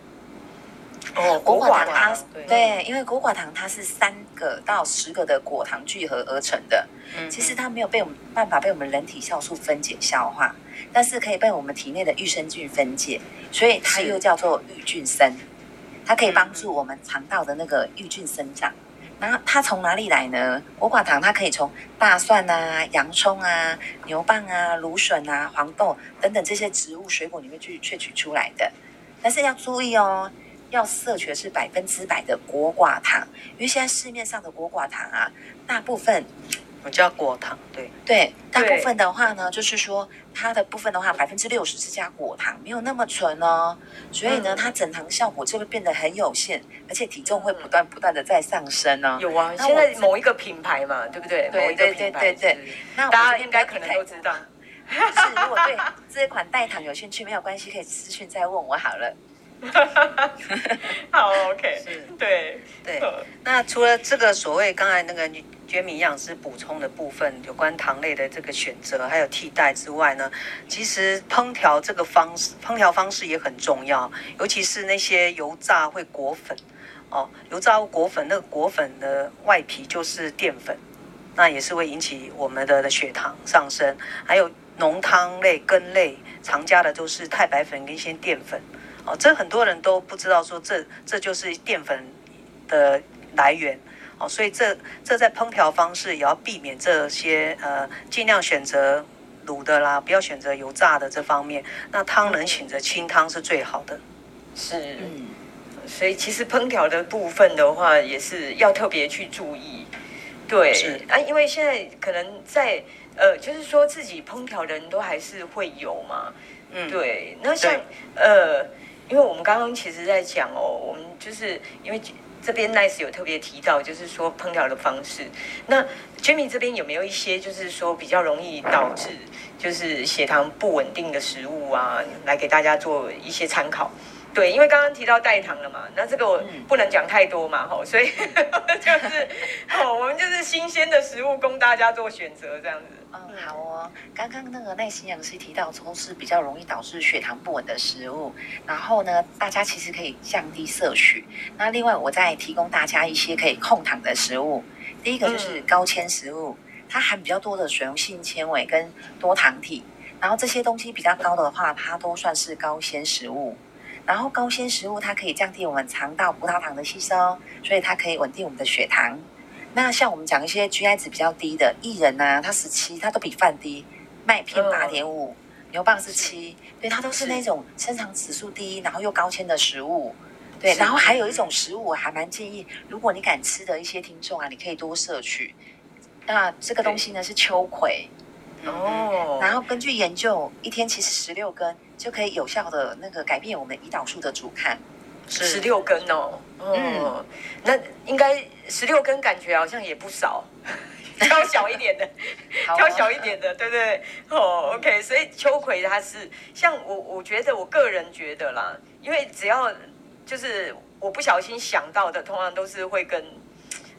哦，果寡糖它对，对，因为果寡糖它是三个到十个的果糖聚合而成的。嗯，其实它没有被我们办法被我们人体酵素分解消化，但是可以被我们体内的益生菌分解，所以它又叫做益菌生。它可以帮助我们肠道的那个益菌生长。然后它从哪里来呢？果寡糖它可以从大蒜啊、洋葱啊、牛蒡啊、芦笋啊、黄豆等等这些植物水果里面去萃取出来的。但是要注意哦，要摄取的是百分之百的果寡糖，因为现在市面上的果寡糖啊，大部分。我叫果糖，对对，大部分的话呢，就是说它的部分的话，百分之六十是加果糖，没有那么纯哦，所以呢，它整糖效果就会变得很有限，而且体重会不断不断的在上升哦。有啊，现在某一个品牌嘛，对不对？对对对对对，那大家应该可能都知道。是，如果对这一款代糖有兴趣，没有关系，可以私讯再问我好了。[LAUGHS] 好，OK，是，对对。那除了这个所谓刚才那个。觉米营养师补充的部分，有关糖类的这个选择还有替代之外呢，其实烹调这个方式，烹调方式也很重要，尤其是那些油炸会裹粉哦，油炸物裹粉，那个裹粉的外皮就是淀粉，那也是会引起我们的血糖上升。还有浓汤类、羹类常加的都是太白粉跟一些淀粉哦，这很多人都不知道说这这就是淀粉的来源。哦，所以这这在烹调方式也要避免这些呃，尽量选择卤的啦，不要选择油炸的这方面。那汤能选择清汤是最好的。是，嗯，所以其实烹调的部分的话，也是要特别去注意。对，是啊，因为现在可能在呃，就是说自己烹调的人都还是会有嘛。嗯，对。那像呃，因为我们刚刚其实在讲哦，我们就是因为。这边 Nice 有特别提到，就是说烹调的方式。那 Jamie 这边有没有一些，就是说比较容易导致就是血糖不稳定的食物啊，来给大家做一些参考？对，因为刚刚提到代糖了嘛，那这个我不能讲太多嘛，吼，所以 [LAUGHS] 就是哦，我们就是新鲜的食物供大家做选择，这样子。嗯，好哦。刚刚那个耐心营养师提到，都是比较容易导致血糖不稳的食物。然后呢，大家其实可以降低摄取。那另外，我再提供大家一些可以控糖的食物。第一个就是高纤食物，它含比较多的水溶性纤维跟多糖体。然后这些东西比较高的话，它都算是高纤食物。然后高纤食物它可以降低我们肠道葡萄糖的吸收，所以它可以稳定我们的血糖。那像我们讲一些 GI 值比较低的薏仁啊，它十七，它都比饭低。麦片八点五，牛蒡是七，对，它都是那种升糖指数低，然后又高纤的食物。对，然后还有一种食物，我还蛮建议，如果你敢吃的一些听众啊，你可以多摄取。那这个东西呢是秋葵。哦。然后根据研究，一天其实十六根就可以有效的那个改变我们胰岛素的阻抗。十六根哦。嗯。那应该。十六根感觉好像也不少，[LAUGHS] 挑小一点的，[LAUGHS] 挑小一点的，对不对？哦，OK，所以秋葵它是像我，我觉得我个人觉得啦，因为只要就是我不小心想到的，通常都是会跟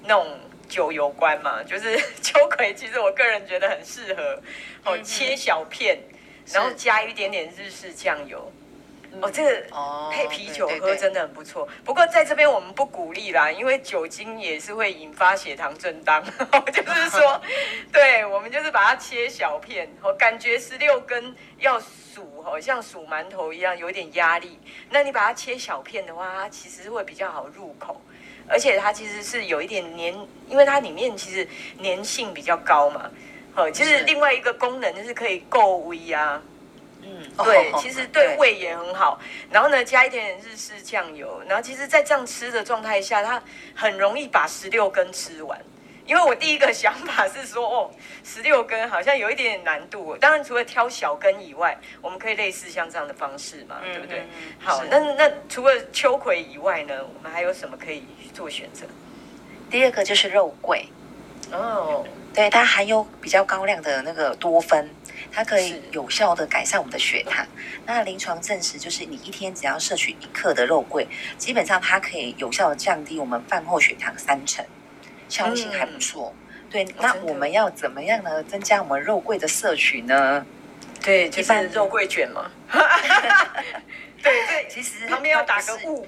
那种酒有关嘛。就是 [LAUGHS] 秋葵，其实我个人觉得很适合哦，切小片，然后加一点点日式酱油。哦，这个配啤酒喝真的很不错。不过在这边我们不鼓励啦，因为酒精也是会引发血糖震荡。[LAUGHS] 就是说，[LAUGHS] 对，我们就是把它切小片。我感觉十六根要数，好像数馒头一样，有点压力。那你把它切小片的话，它其实会比较好入口，而且它其实是有一点黏，因为它里面其实粘性比较高嘛。好，其实另外一个功能就是可以够味啊。嗯，对，其实对胃也很好。然后呢，加一点点日式酱油。然后其实，在这样吃的状态下，它很容易把十六根吃完。因为我第一个想法是说，哦，十六根好像有一点点难度。当然，除了挑小根以外，我们可以类似像这样的方式嘛，对不对？好，那那除了秋葵以外呢，我们还有什么可以做选择？第二个就是肉桂。哦，对，它含有比较高量的那个多酚。它可以有效的改善我们的血糖。那临床证实，就是你一天只要摄取一克的肉桂，基本上它可以有效的降低我们饭后血糖三成，效性还不错。对，那我们要怎么样呢？增加我们肉桂的摄取呢？对，就是肉桂卷嘛。对 [LAUGHS] 对，其实旁边要打个雾。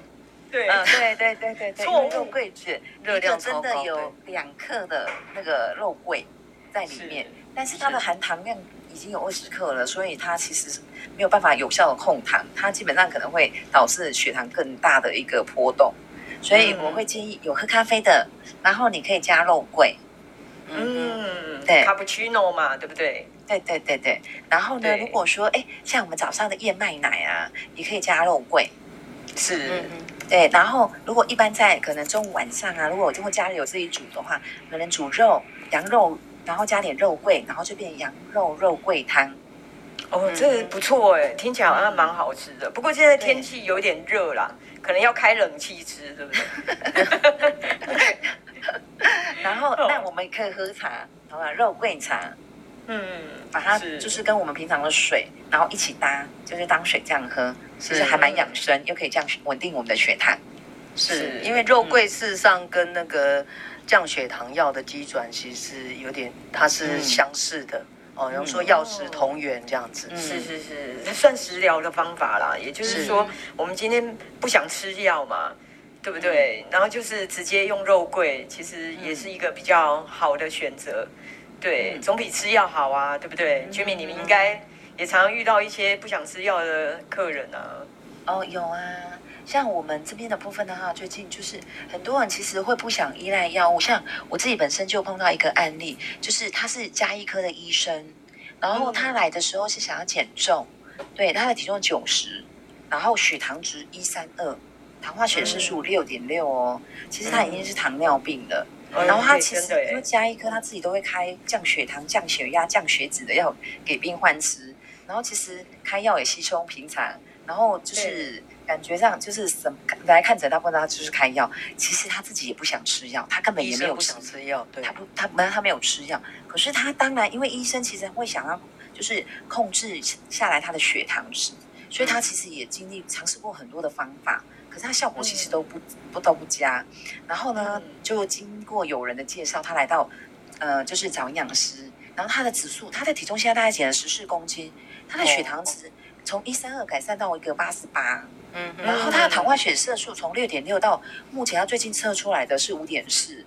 对，对对对对对，肉桂卷，热量真的有两克的那个肉桂在里面，但是它的含糖量。已经有二十克了，所以它其实没有办法有效的控糖，它基本上可能会导致血糖更大的一个波动。所以我会建议有喝咖啡的，然后你可以加肉桂。嗯，对，卡布奇诺嘛，对不对？对对对对。然后呢，如果说哎，像我们早上的燕麦奶啊，也可以加肉桂。是，嗯嗯，对。然后如果一般在可能中午晚上啊，如果我如果家里有自己煮的话，可能煮肉羊肉，然后加点肉桂，然后就变羊肉肉桂汤。哦，这个不错哎，听起来好像蛮好吃的。不过现在天气有点热啦，可能要开冷气吃，对不对？[LAUGHS] 然后，那我们可以喝茶，好吧？肉桂茶，嗯，把它就是跟我们平常的水，然后一起搭，就是当水这样喝，其实还蛮养生，又可以这样稳定我们的血糖。是因为肉桂事实上跟那个降血糖药的机转其实有点，它是相似的哦。然后说药食同源这样子，是是是，算食疗的方法啦。也就是说，我们今天不想吃药嘛。对不对？然后就是直接用肉桂，其实也是一个比较好的选择。对，总比吃药好啊，对不对？居民，你们应该也常常遇到一些不想吃药的客人啊。哦，有啊，像我们这边的部分的话，最近就是很多人其实会不想依赖药物。像我自己本身就碰到一个案例，就是他是加医科的医生，然后他来的时候是想要减重，对，他的体重九十，然后血糖值一三二。糖化血色素六点六哦，其实他已经是糖尿病了。嗯、然后他其实因为家医科他自己都会开降血糖、降血压、降血脂的药给病患吃。然后其实开药也稀松平常。然后就是感觉上就是什么来看诊，大部分他就是开药。其实他自己也不想吃药，他根本也没有不想吃药。对，他不，他没他没有吃药。可是他当然，因为医生其实会想要就是控制下来他的血糖值，所以他其实也经历尝试过很多的方法。可是他效果其实都不不都不佳，然后呢，就经过有人的介绍，他来到，呃，就是找营养师，然后他的指数，他的体重现在大概减了十四公斤，他的血糖值从一三二改善到一个八十八，嗯，然后他的糖化血色素从六点六到目前他最近测出来的是五点四，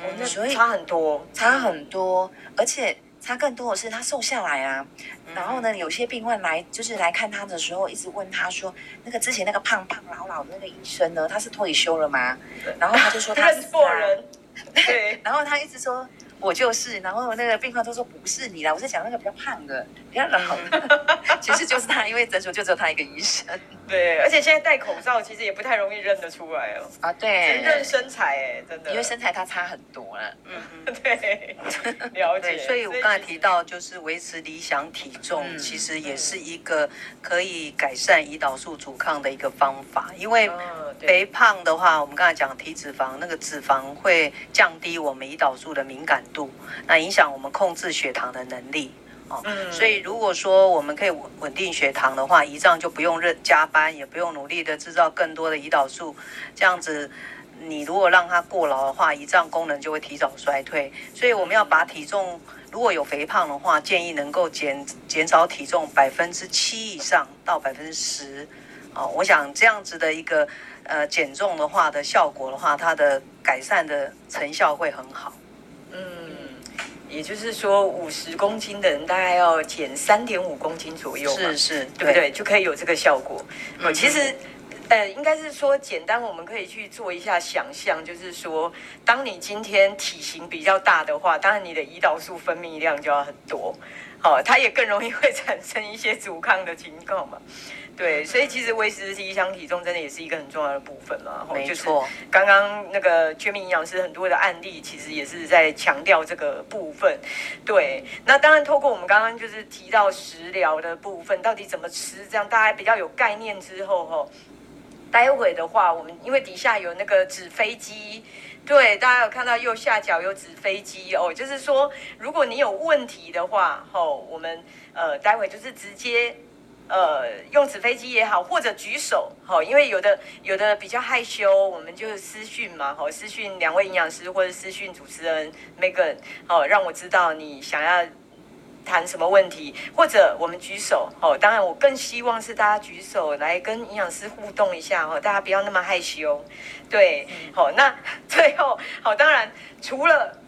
嗯，所以差很多，差很多，而且。他更多的是他瘦下来啊，然后呢，有些病患来就是来看他的时候，一直问他说：“那个之前那个胖胖老老的那个医生呢？他是退休了吗？”然后他就说他 [LAUGHS] 是错人，对，[LAUGHS] 然后他一直说。我就是，然后那个病患都说不是你啦，我是讲那个比较胖的，比较老的，[LAUGHS] 其实就是他，因为诊所就只有他一个医生。对，而且现在戴口罩，其实也不太容易认得出来哦。啊，对，认身材哎，真的，因为身材他差很多了。嗯，[LAUGHS] 对，了解。所以我刚才提到，就是维持理想体重，其实也是一个可以改善胰岛素阻抗的一个方法。因为肥胖的话，我们刚才讲体脂肪，那个脂肪会降低我们胰岛素的敏感度，那影响我们控制血糖的能力哦。嗯、所以如果说我们可以稳稳定血糖的话，胰脏就不用认加班，也不用努力的制造更多的胰岛素。这样子，你如果让它过劳的话，胰脏功能就会提早衰退。所以我们要把体重，如果有肥胖的话，建议能够减减少体重百分之七以上到百分之十。哦，我想这样子的一个呃减重的话的效果的话，它的改善的成效会很好。也就是说，五十公斤的人大概要减三点五公斤左右嘛，是是，对不对？就可以有这个效果。嗯，其实，呃，应该是说，简单我们可以去做一下想象，就是说，当你今天体型比较大的话，当然你的胰岛素分泌量就要很多，好，它也更容易会产生一些阻抗的情况嘛。对，所以其实维持理想体重真的也是一个很重要的部分嘛。没错，就是刚刚那个全民营养师很多的案例，其实也是在强调这个部分。对，那当然透过我们刚刚就是提到食疗的部分，到底怎么吃，这样大家比较有概念之后，哈，待会的话，我们因为底下有那个纸飞机，对，大家有看到右下角有纸飞机哦，就是说如果你有问题的话，吼，我们呃待会就是直接。呃，用纸飞机也好，或者举手，哦，因为有的有的比较害羞，我们就私讯嘛，哦，私讯两位营养师或者私讯主持人 Megan，好，让我知道你想要谈什么问题，或者我们举手，好，当然我更希望是大家举手来跟营养师互动一下，哦，大家不要那么害羞，对，好，那 [LAUGHS] 最后，好，当然除了。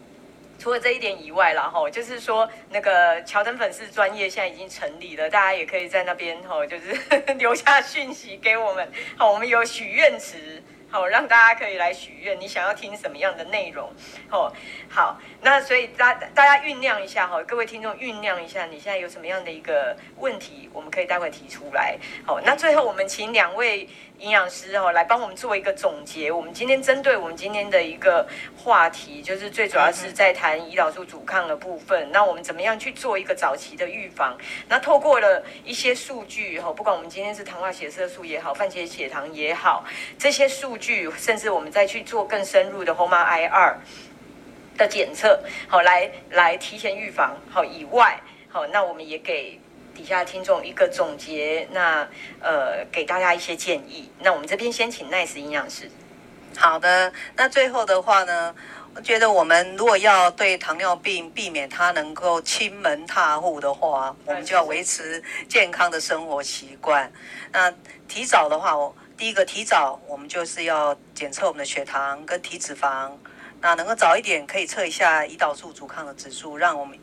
除了这一点以外啦，哈，就是说那个乔登粉丝专业现在已经成立了，大家也可以在那边哈，就是 [LAUGHS] 留下讯息给我们。好，我们有许愿池。好，让大家可以来许愿，你想要听什么样的内容？哦，好，那所以大大家酝酿一下哈，各位听众酝酿一下，你现在有什么样的一个问题，我们可以待会提出来。好，那最后我们请两位。营养师哦，来帮我们做一个总结。我们今天针对我们今天的一个话题，就是最主要是在谈胰岛素阻抗的部分。那我们怎么样去做一个早期的预防？那透过了一些数据哈，不管我们今天是糖化血色素也好，番茄血糖也好，这些数据，甚至我们再去做更深入的 HOMA-IR 的检测，好，来来提前预防好以外，好，那我们也给。底下听众一个总结，那呃给大家一些建议。那我们这边先请 Nice 营养师。好的，那最后的话呢，我觉得我们如果要对糖尿病避免它能够侵门踏户的话，我们就要维持健康的生活习惯。那提早的话，我第一个提早，我们就是要检测我们的血糖跟体脂肪。那能够早一点可以测一下胰岛素阻抗的指数，让我们。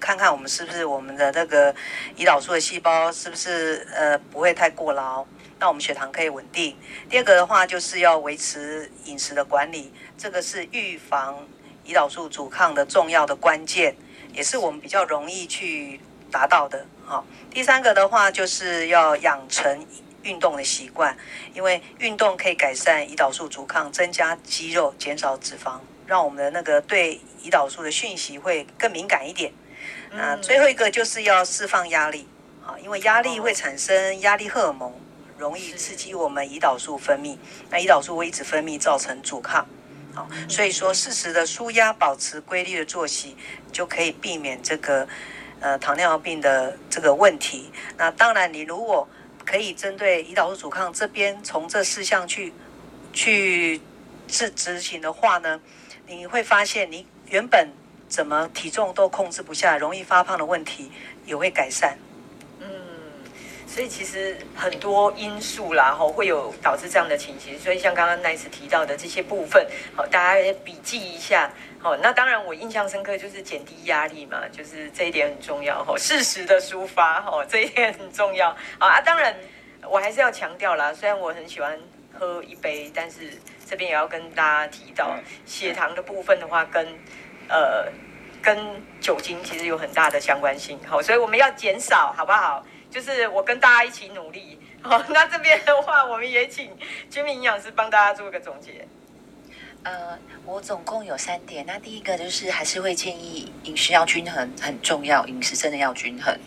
看看我们是不是我们的那个胰岛素的细胞是不是呃不会太过劳，那我们血糖可以稳定。第二个的话就是要维持饮食的管理，这个是预防胰岛素阻抗的重要的关键，也是我们比较容易去达到的。好，第三个的话就是要养成运动的习惯，因为运动可以改善胰岛素阻抗，增加肌肉，减少脂肪，让我们的那个对胰岛素的讯息会更敏感一点。那最后一个就是要释放压力，啊，因为压力会产生压力荷尔蒙，容易刺激我们胰岛素分泌，那胰岛素会一直分泌，造成阻抗，好，所以说适时的舒压，保持规律的作息，就可以避免这个呃糖尿病的这个问题。那当然，你如果可以针对胰岛素阻抗这边从这四项去去执执行的话呢，你会发现你原本。怎么体重都控制不下，容易发胖的问题也会改善。嗯，所以其实很多因素啦，吼，会有导致这样的情形。所以像刚刚 Nice 提到的这些部分，好，大家也笔记一下。好，那当然我印象深刻就是减低压力嘛，就是这一点很重要。吼，适时的抒发，吼，[LAUGHS] 这一点很重要。啊，当然我还是要强调啦，虽然我很喜欢喝一杯，但是这边也要跟大家提到血糖的部分的话，跟呃，跟酒精其实有很大的相关性，好，所以我们要减少，好不好？就是我跟大家一起努力，好，那这边的话，我们也请居民营养师帮大家做一个总结。呃，我总共有三点，那第一个就是还是会建议饮食要均衡，很重要，饮食真的要均衡。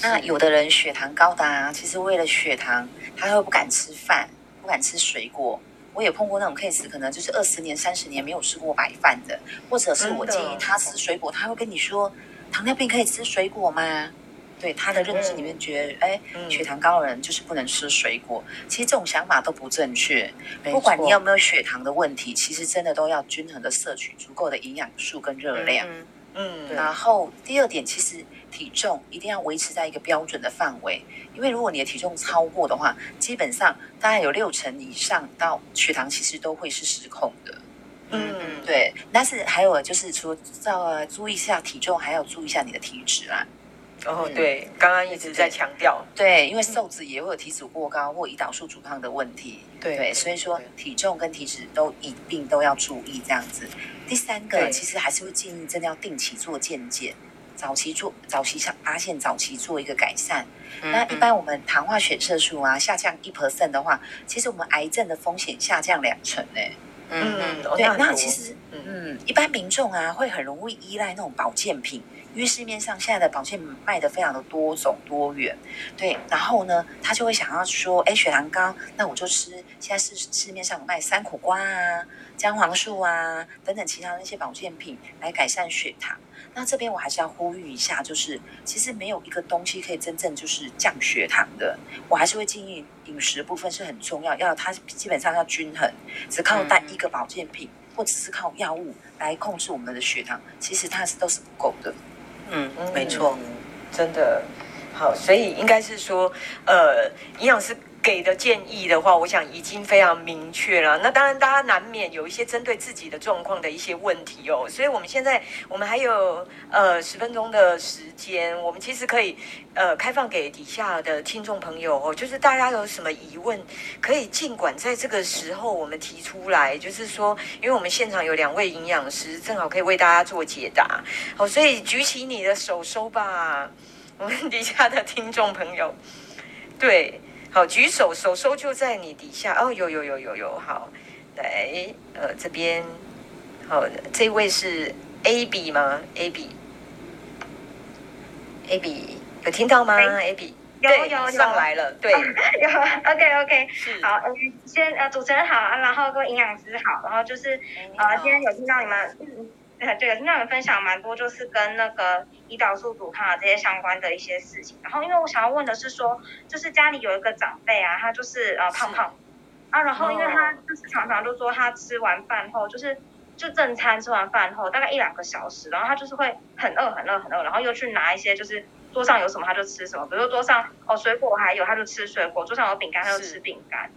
那有的人血糖高达，其实为了血糖，他会不敢吃饭，不敢吃水果。我也碰过那种 case，可能就是二十年、三十年没有吃过白饭的，或者是我建议他吃水果，他会跟你说，糖尿病可以吃水果吗？对，他的认知里面觉得，哎，血糖高的人就是不能吃水果。其实这种想法都不正确。不管你有没有血糖的问题，其实真的都要均衡的摄取足够的营养素跟热量。嗯，然后第二点，其实。体重一定要维持在一个标准的范围，因为如果你的体重超过的话，基本上大概有六成以上到血糖其实都会是失控的。嗯，对。但是还有就是除了要注意一下体重，还要注意一下你的体脂啊。哦，对，刚刚一直在强调。对，因为瘦子也会有体脂过高或胰岛素阻抗的问题。对，对，所以说体重跟体脂都一并都要注意这样子。第三个，其实还是会建议真的要定期做健检。早期做，早期想发现，早期做一个改善。那一般我们糖化血色素啊下降一 percent 的话，其实我们癌症的风险下降两成呢。嗯嗯，对。那其实，嗯，一般民众啊会很容易依赖那种保健品，因为市面上现在的保健品卖的非常的多种多元。对，然后呢，他就会想要说，哎，血糖高，那我就吃现在市市面上有卖三苦瓜啊、姜黄素啊等等其他的那些保健品来改善血糖。那这边我还是要呼吁一下，就是其实没有一个东西可以真正就是降血糖的。我还是会建议饮食的部分是很重要，要它基本上要均衡。只靠单一个保健品，或者是靠药物来控制我们的血糖，其实它是都是不够的。嗯，没错，真的好，所以应该是说，呃，营养师。给的建议的话，我想已经非常明确了。那当然，大家难免有一些针对自己的状况的一些问题哦。所以，我们现在我们还有呃十分钟的时间，我们其实可以呃开放给底下的听众朋友哦，就是大家有什么疑问，可以尽管在这个时候我们提出来。就是说，因为我们现场有两位营养师，正好可以为大家做解答。好，所以举起你的手收吧，我们底下的听众朋友，对。好，举手，手收就在你底下哦。有有有有有，好，来，呃，这边，好，这位是 AB 吗？AB，AB，有听到吗？AB，有有有上来了，[LAUGHS] 对，有，OK OK，好，先呃，主持人好，然后各位营养师好，然后就是呃，今天有听到你们。嗯对，听到你们分享蛮多，就是跟那个胰岛素阻抗啊这些相关的一些事情。然后，因为我想要问的是说，就是家里有一个长辈啊，他就是呃胖胖啊，然后因为他就是常常就说他吃完饭后，就是就正餐吃完饭后大概一两个小时，然后他就是会很饿很饿很饿，然后又去拿一些就是桌上有什么他就吃什么，比如说桌上哦水果还有他就吃水果，桌上有饼干他就吃饼干。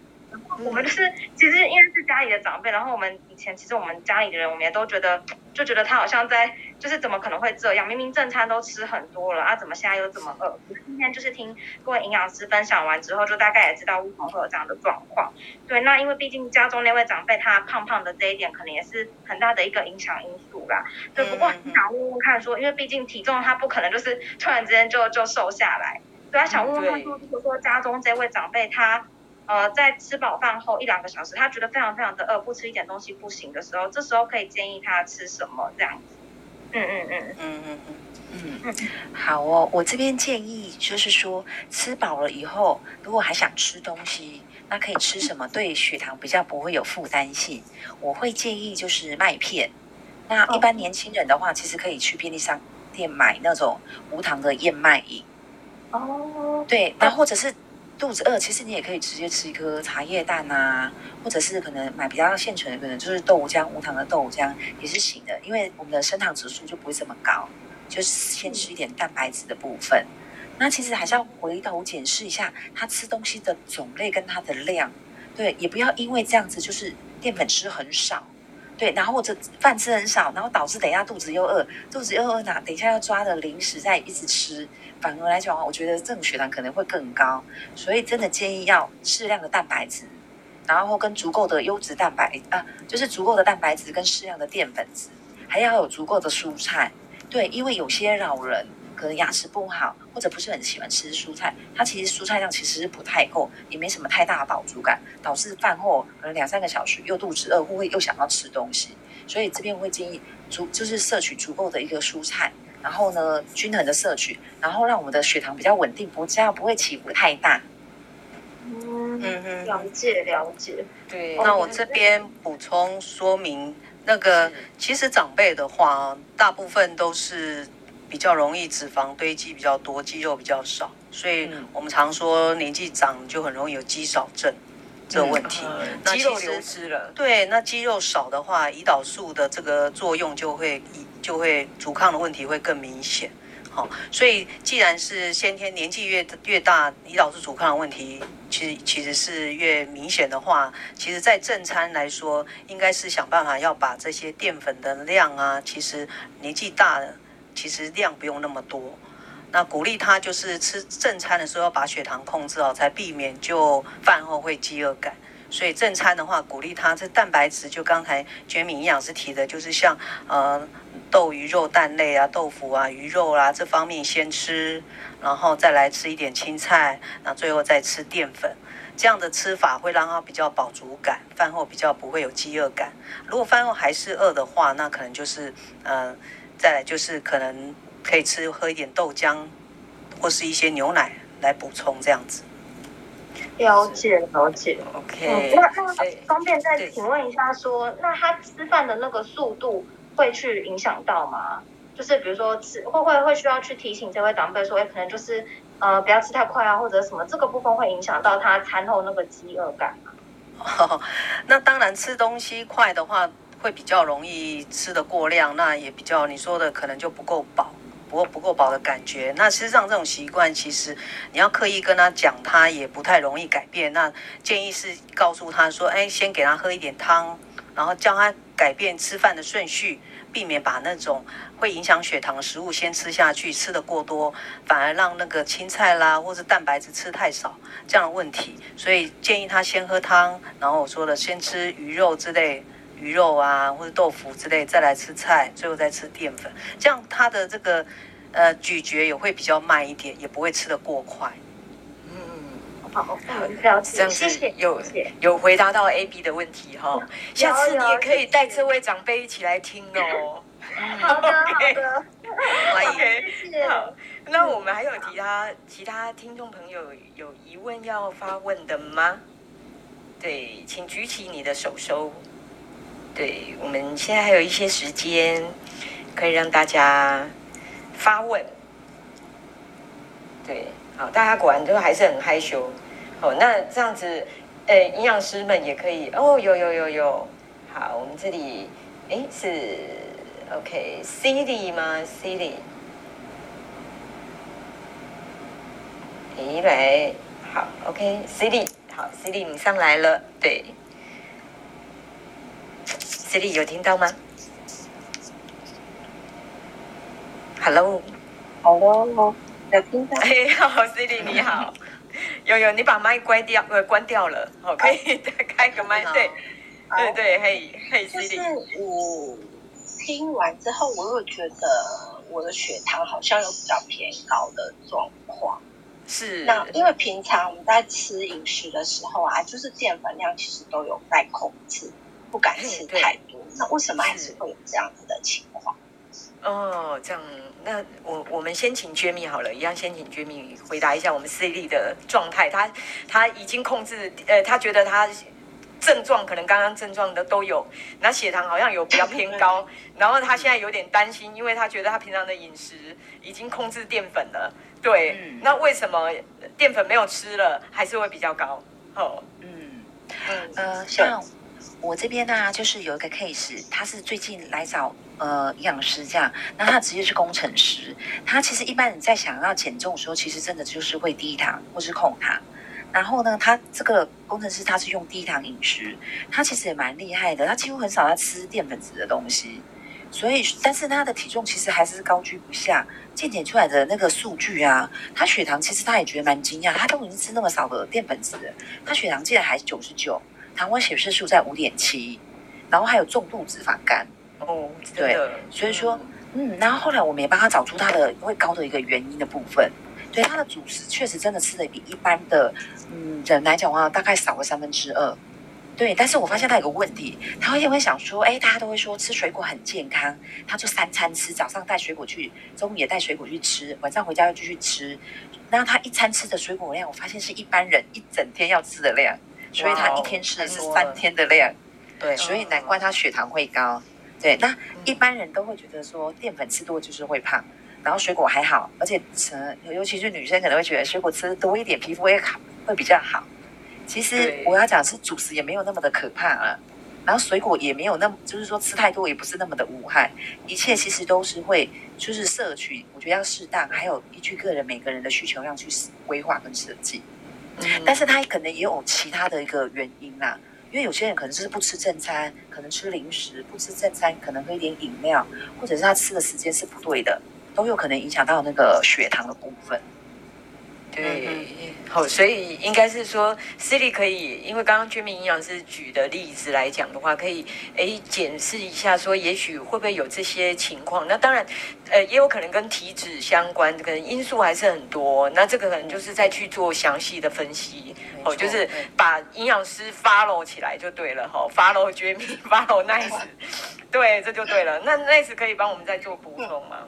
我们就是，其实因为是家里的长辈，然后我们以前其实我们家里的人，我们也都觉得，就觉得他好像在，就是怎么可能会这样？明明正餐都吃很多了啊，怎么现在又这么饿？今天就是听各位营养师分享完之后，就大概也知道为什么会有这样的状况。对，那因为毕竟家中那位长辈他胖胖的这一点，可能也是很大的一个影响因素啦。对，不过想问问看说，因为毕竟体重他不可能就是突然之间就就瘦下来，对啊，想问问看说，如果说家中这位长辈他。呃，在吃饱饭后一两个小时，他觉得非常非常的饿，不吃一点东西不行的时候，这时候可以建议他吃什么这样子？嗯嗯嗯嗯嗯嗯嗯，好哦，我这边建议就是说，吃饱了以后，如果还想吃东西，那可以吃什么？对血糖比较不会有负担性。我会建议就是麦片。那一般年轻人的话，其实可以去便利商店买那种无糖的燕麦饮。哦，对，那或者是。肚子饿，其实你也可以直接吃一颗茶叶蛋啊，或者是可能买比较现成的，可能就是豆浆，无糖的豆浆也是行的，因为我们的升糖指数就不会这么高，就是先吃一点蛋白质的部分。那其实还是要回头检视一下他吃东西的种类跟它的量，对，也不要因为这样子就是淀粉吃很少，对，然后或者饭吃很少，然后导致等一下肚子又饿，肚子又饿呢，等一下要抓的零食再一直吃。反而来讲，我觉得这种血糖可能会更高，所以真的建议要适量的蛋白质，然后跟足够的优质蛋白啊，就是足够的蛋白质跟适量的淀粉质，还要有足够的蔬菜。对，因为有些老人可能牙齿不好，或者不是很喜欢吃蔬菜，它其实蔬菜量其实是不太够，也没什么太大的饱足感，导致饭后可能两三个小时又肚子饿，会又想要吃东西。所以这边我会建议足就是摄取足够的一个蔬菜。然后呢，均衡的摄取，然后让我们的血糖比较稳定，不这样不会起伏太大。嗯嗯，了解了解。对，那我这边补充说明，那个其实长辈的话，大部分都是比较容易脂肪堆积比较多，肌肉比较少，所以我们常说年纪长就很容易有肌少症。这个问题，那肌肉流失了。对，那肌肉少的话，胰岛素的这个作用就会就会阻抗的问题会更明显。好，所以既然是先天年纪越越大，胰岛素阻抗的问题其实其实是越明显的话，其实在正餐来说，应该是想办法要把这些淀粉的量啊，其实年纪大的其实量不用那么多。那鼓励他就是吃正餐的时候要把血糖控制好，才避免就饭后会饥饿感。所以正餐的话，鼓励他这蛋白质，就刚才觉敏营养师提的，就是像呃豆鱼肉蛋类啊、豆腐啊、鱼肉啊这方面先吃，然后再来吃一点青菜，那最后再吃淀粉。这样的吃法会让他比较饱足感，饭后比较不会有饥饿感。如果饭后还是饿的话，那可能就是呃再来就是可能。可以吃喝一点豆浆，或是一些牛奶来补充这样子。了解了解，OK。那那方便再请问一下说，说那他吃饭的那个速度会去影响到吗？就是比如说吃会不会会需要去提醒这位长辈说，哎，可能就是呃不要吃太快啊，或者什么这个部分会影响到他餐后那个饥饿感吗？哦，[LAUGHS] 那当然吃东西快的话，会比较容易吃得过量，那也比较你说的可能就不够饱。不过不够饱的感觉。那事实上这种习惯，其实你要刻意跟他讲，他也不太容易改变。那建议是告诉他说，哎，先给他喝一点汤，然后叫他改变吃饭的顺序，避免把那种会影响血糖的食物先吃下去，吃得过多，反而让那个青菜啦或者蛋白质吃太少这样的问题。所以建议他先喝汤，然后我说的先吃鱼肉之类。鱼肉啊，或者豆腐之类，再来吃菜，最后再吃淀粉，这样它的这个呃咀嚼也会比较慢一点，也不会吃得过快。嗯，好，好，这样子谢谢，有有回答到 A B 的问题哈，下次你也可以带这位长辈一起来听哦。[LAUGHS] 好的，好的，欢迎。[LAUGHS] 好，那我们还有其他其他听众朋友有疑问要发问的吗？对，请举起你的手手。对，我们现在还有一些时间，可以让大家发问。对，好，大家果然都还是很害羞。好，那这样子，呃，营养师们也可以。哦，有有有有。好，我们这里，哎，是 OK，Cindy 吗？Cindy。哎，来，好，OK，Cindy，好，Cindy，你上来了，对。这里有听到吗？Hello，Hello，有听到。[LAUGHS] 哎，好，Cindy 你好，有有，你把麦关掉，呃，关掉了，好，可以再开个麦，对，对对，嘿，嘿，Cindy。就是我听完之后，我又觉得我的血糖好像有比较偏高的状况。是。那因为平常我们在吃饮食的时候啊，就是淀粉量其实都有在控制。不敢吃太多，那为什么还是会有这样子的情况？哦，这样，那我我们先请 Jamie 好了，一样先请 Jamie 回答一下我们 Cindy 的状态。他他已经控制，呃，他觉得他症状可能刚刚症状的都有，那血糖好像有比较偏高，[LAUGHS] 然后他现在有点担心，因为他觉得他平常的饮食已经控制淀粉了，对，嗯、那为什么淀粉没有吃了还是会比较高？哦，嗯嗯呃，像。我这边呢、就是有一个 case，他是最近来找呃营养师这样，那他的职业是工程师，他其实一般人在想要减重的时候，其实真的就是会低糖或是控糖，然后呢，他这个工程师他是用低糖饮食，他其实也蛮厉害的，他几乎很少在吃淀粉质的东西，所以但是他的体重其实还是高居不下，健检出来的那个数据啊，他血糖其实他也觉得蛮惊讶，他都已经吃那么少的淀粉质了，他血糖竟然还是九十九。糖化血色素在五点七，然后还有重度脂肪肝。哦，对，所以说，嗯，然后后来我们也帮他找出他的会高的一个原因的部分，对，他的主食确实真的吃的比一般的嗯人来讲的话，大概少了三分之二，对，但是我发现他有个问题，他会会想说，哎，大家都会说吃水果很健康，他就三餐吃，早上带水果去，中午也带水果去吃，晚上回家又继续吃，那他一餐吃的水果量，我发现是一般人一整天要吃的量。所以他一天吃的是三天的量，对，所以难怪他血糖会高。对，那一般人都会觉得说淀粉吃多就是会胖，然后水果还好，而且吃，尤其是女生可能会觉得水果吃多一点皮肤会好，会比较好。其实我要讲是主食也没有那么的可怕了，然后水果也没有那么，就是说吃太多也不是那么的无害，一切其实都是会就是摄取，我觉得要适当，还有依据个人每个人的需求量去规划跟设计。但是他可能也有其他的一个原因啦，因为有些人可能就是不吃正餐，可能吃零食，不吃正餐，可能喝一点饮料，或者是他吃的时间是不对的，都有可能影响到那个血糖的部分。对，好，所以应该是说，Cindy 可以，因为刚刚居民营养师举的例子来讲的话，可以诶检视一下，说也许会不会有这些情况。那当然，呃，也有可能跟体脂相关，可能因素还是很多。那这个可能就是再去做详细的分析，哦，就是把营养师 follow 起来就对了，哈，follow 居民，follow Nice，[LAUGHS] 对，这就对了。那 Nice 可以帮我们再做补充吗？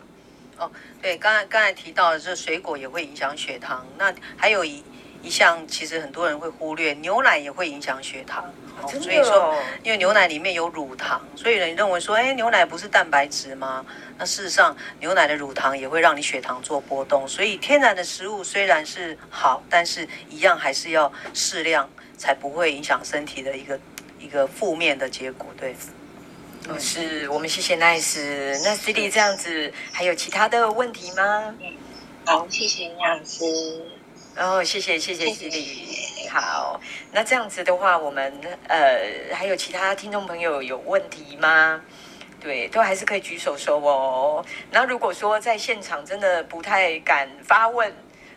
哦，对，刚才刚才提到的是水果也会影响血糖，那还有一一项，其实很多人会忽略，牛奶也会影响血糖。哦，所以说，因为牛奶里面有乳糖，所以人认为说，哎，牛奶不是蛋白质吗？那事实上，牛奶的乳糖也会让你血糖做波动。所以天然的食物虽然是好，但是一样还是要适量，才不会影响身体的一个一个负面的结果。对。哦，是我们谢谢 Nice。那 Cindy 这样子，还有其他的问题吗？嗯，好，谢谢营养师。哦，谢谢谢谢 Cindy。好，那这样子的话，我们呃还有其他听众朋友有问题吗？对，都还是可以举手说哦。那如果说在现场真的不太敢发问，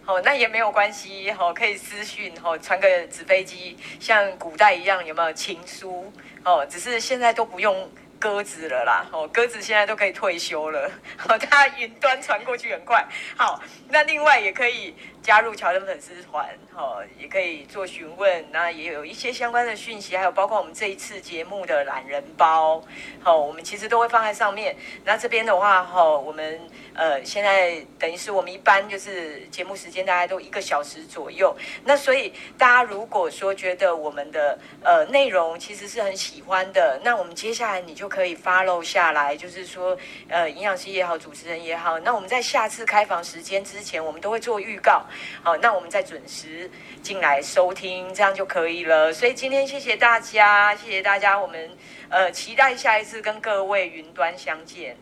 哦，那也没有关系，哦，可以私讯，哦，传个纸飞机，像古代一样，有没有情书？哦，只是现在都不用。鸽子了啦，哦，鸽子现在都可以退休了，哦，它云端传过去很快。好，那另外也可以加入乔登粉丝团，哦，也可以做询问，那也有一些相关的讯息，还有包括我们这一次节目的懒人包，好，我们其实都会放在上面。那这边的话，哈，我们。呃，现在等于是我们一般就是节目时间大概都一个小时左右，那所以大家如果说觉得我们的呃内容其实是很喜欢的，那我们接下来你就可以 follow 下来，就是说呃营养师也好，主持人也好，那我们在下次开房时间之前，我们都会做预告，好，那我们再准时进来收听，这样就可以了。所以今天谢谢大家，谢谢大家，我们呃期待下一次跟各位云端相见。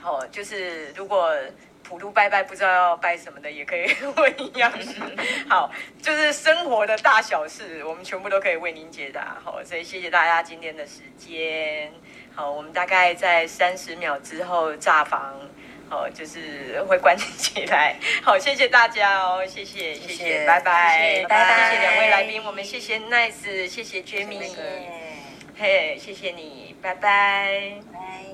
好，就是如果普渡拜拜不知道要拜什么的，也可以 [LAUGHS] 问营养师。好，就是生活的大小事，我们全部都可以为您解答。好，所以谢谢大家今天的时间。好，我们大概在三十秒之后炸房，好，就是会关起来。好，谢谢大家哦，谢谢，谢谢，谢谢拜拜，拜拜，谢谢两位来宾，我们谢谢 Nice，谢谢 Jamie，嘿，谢谢你，拜。拜，拜。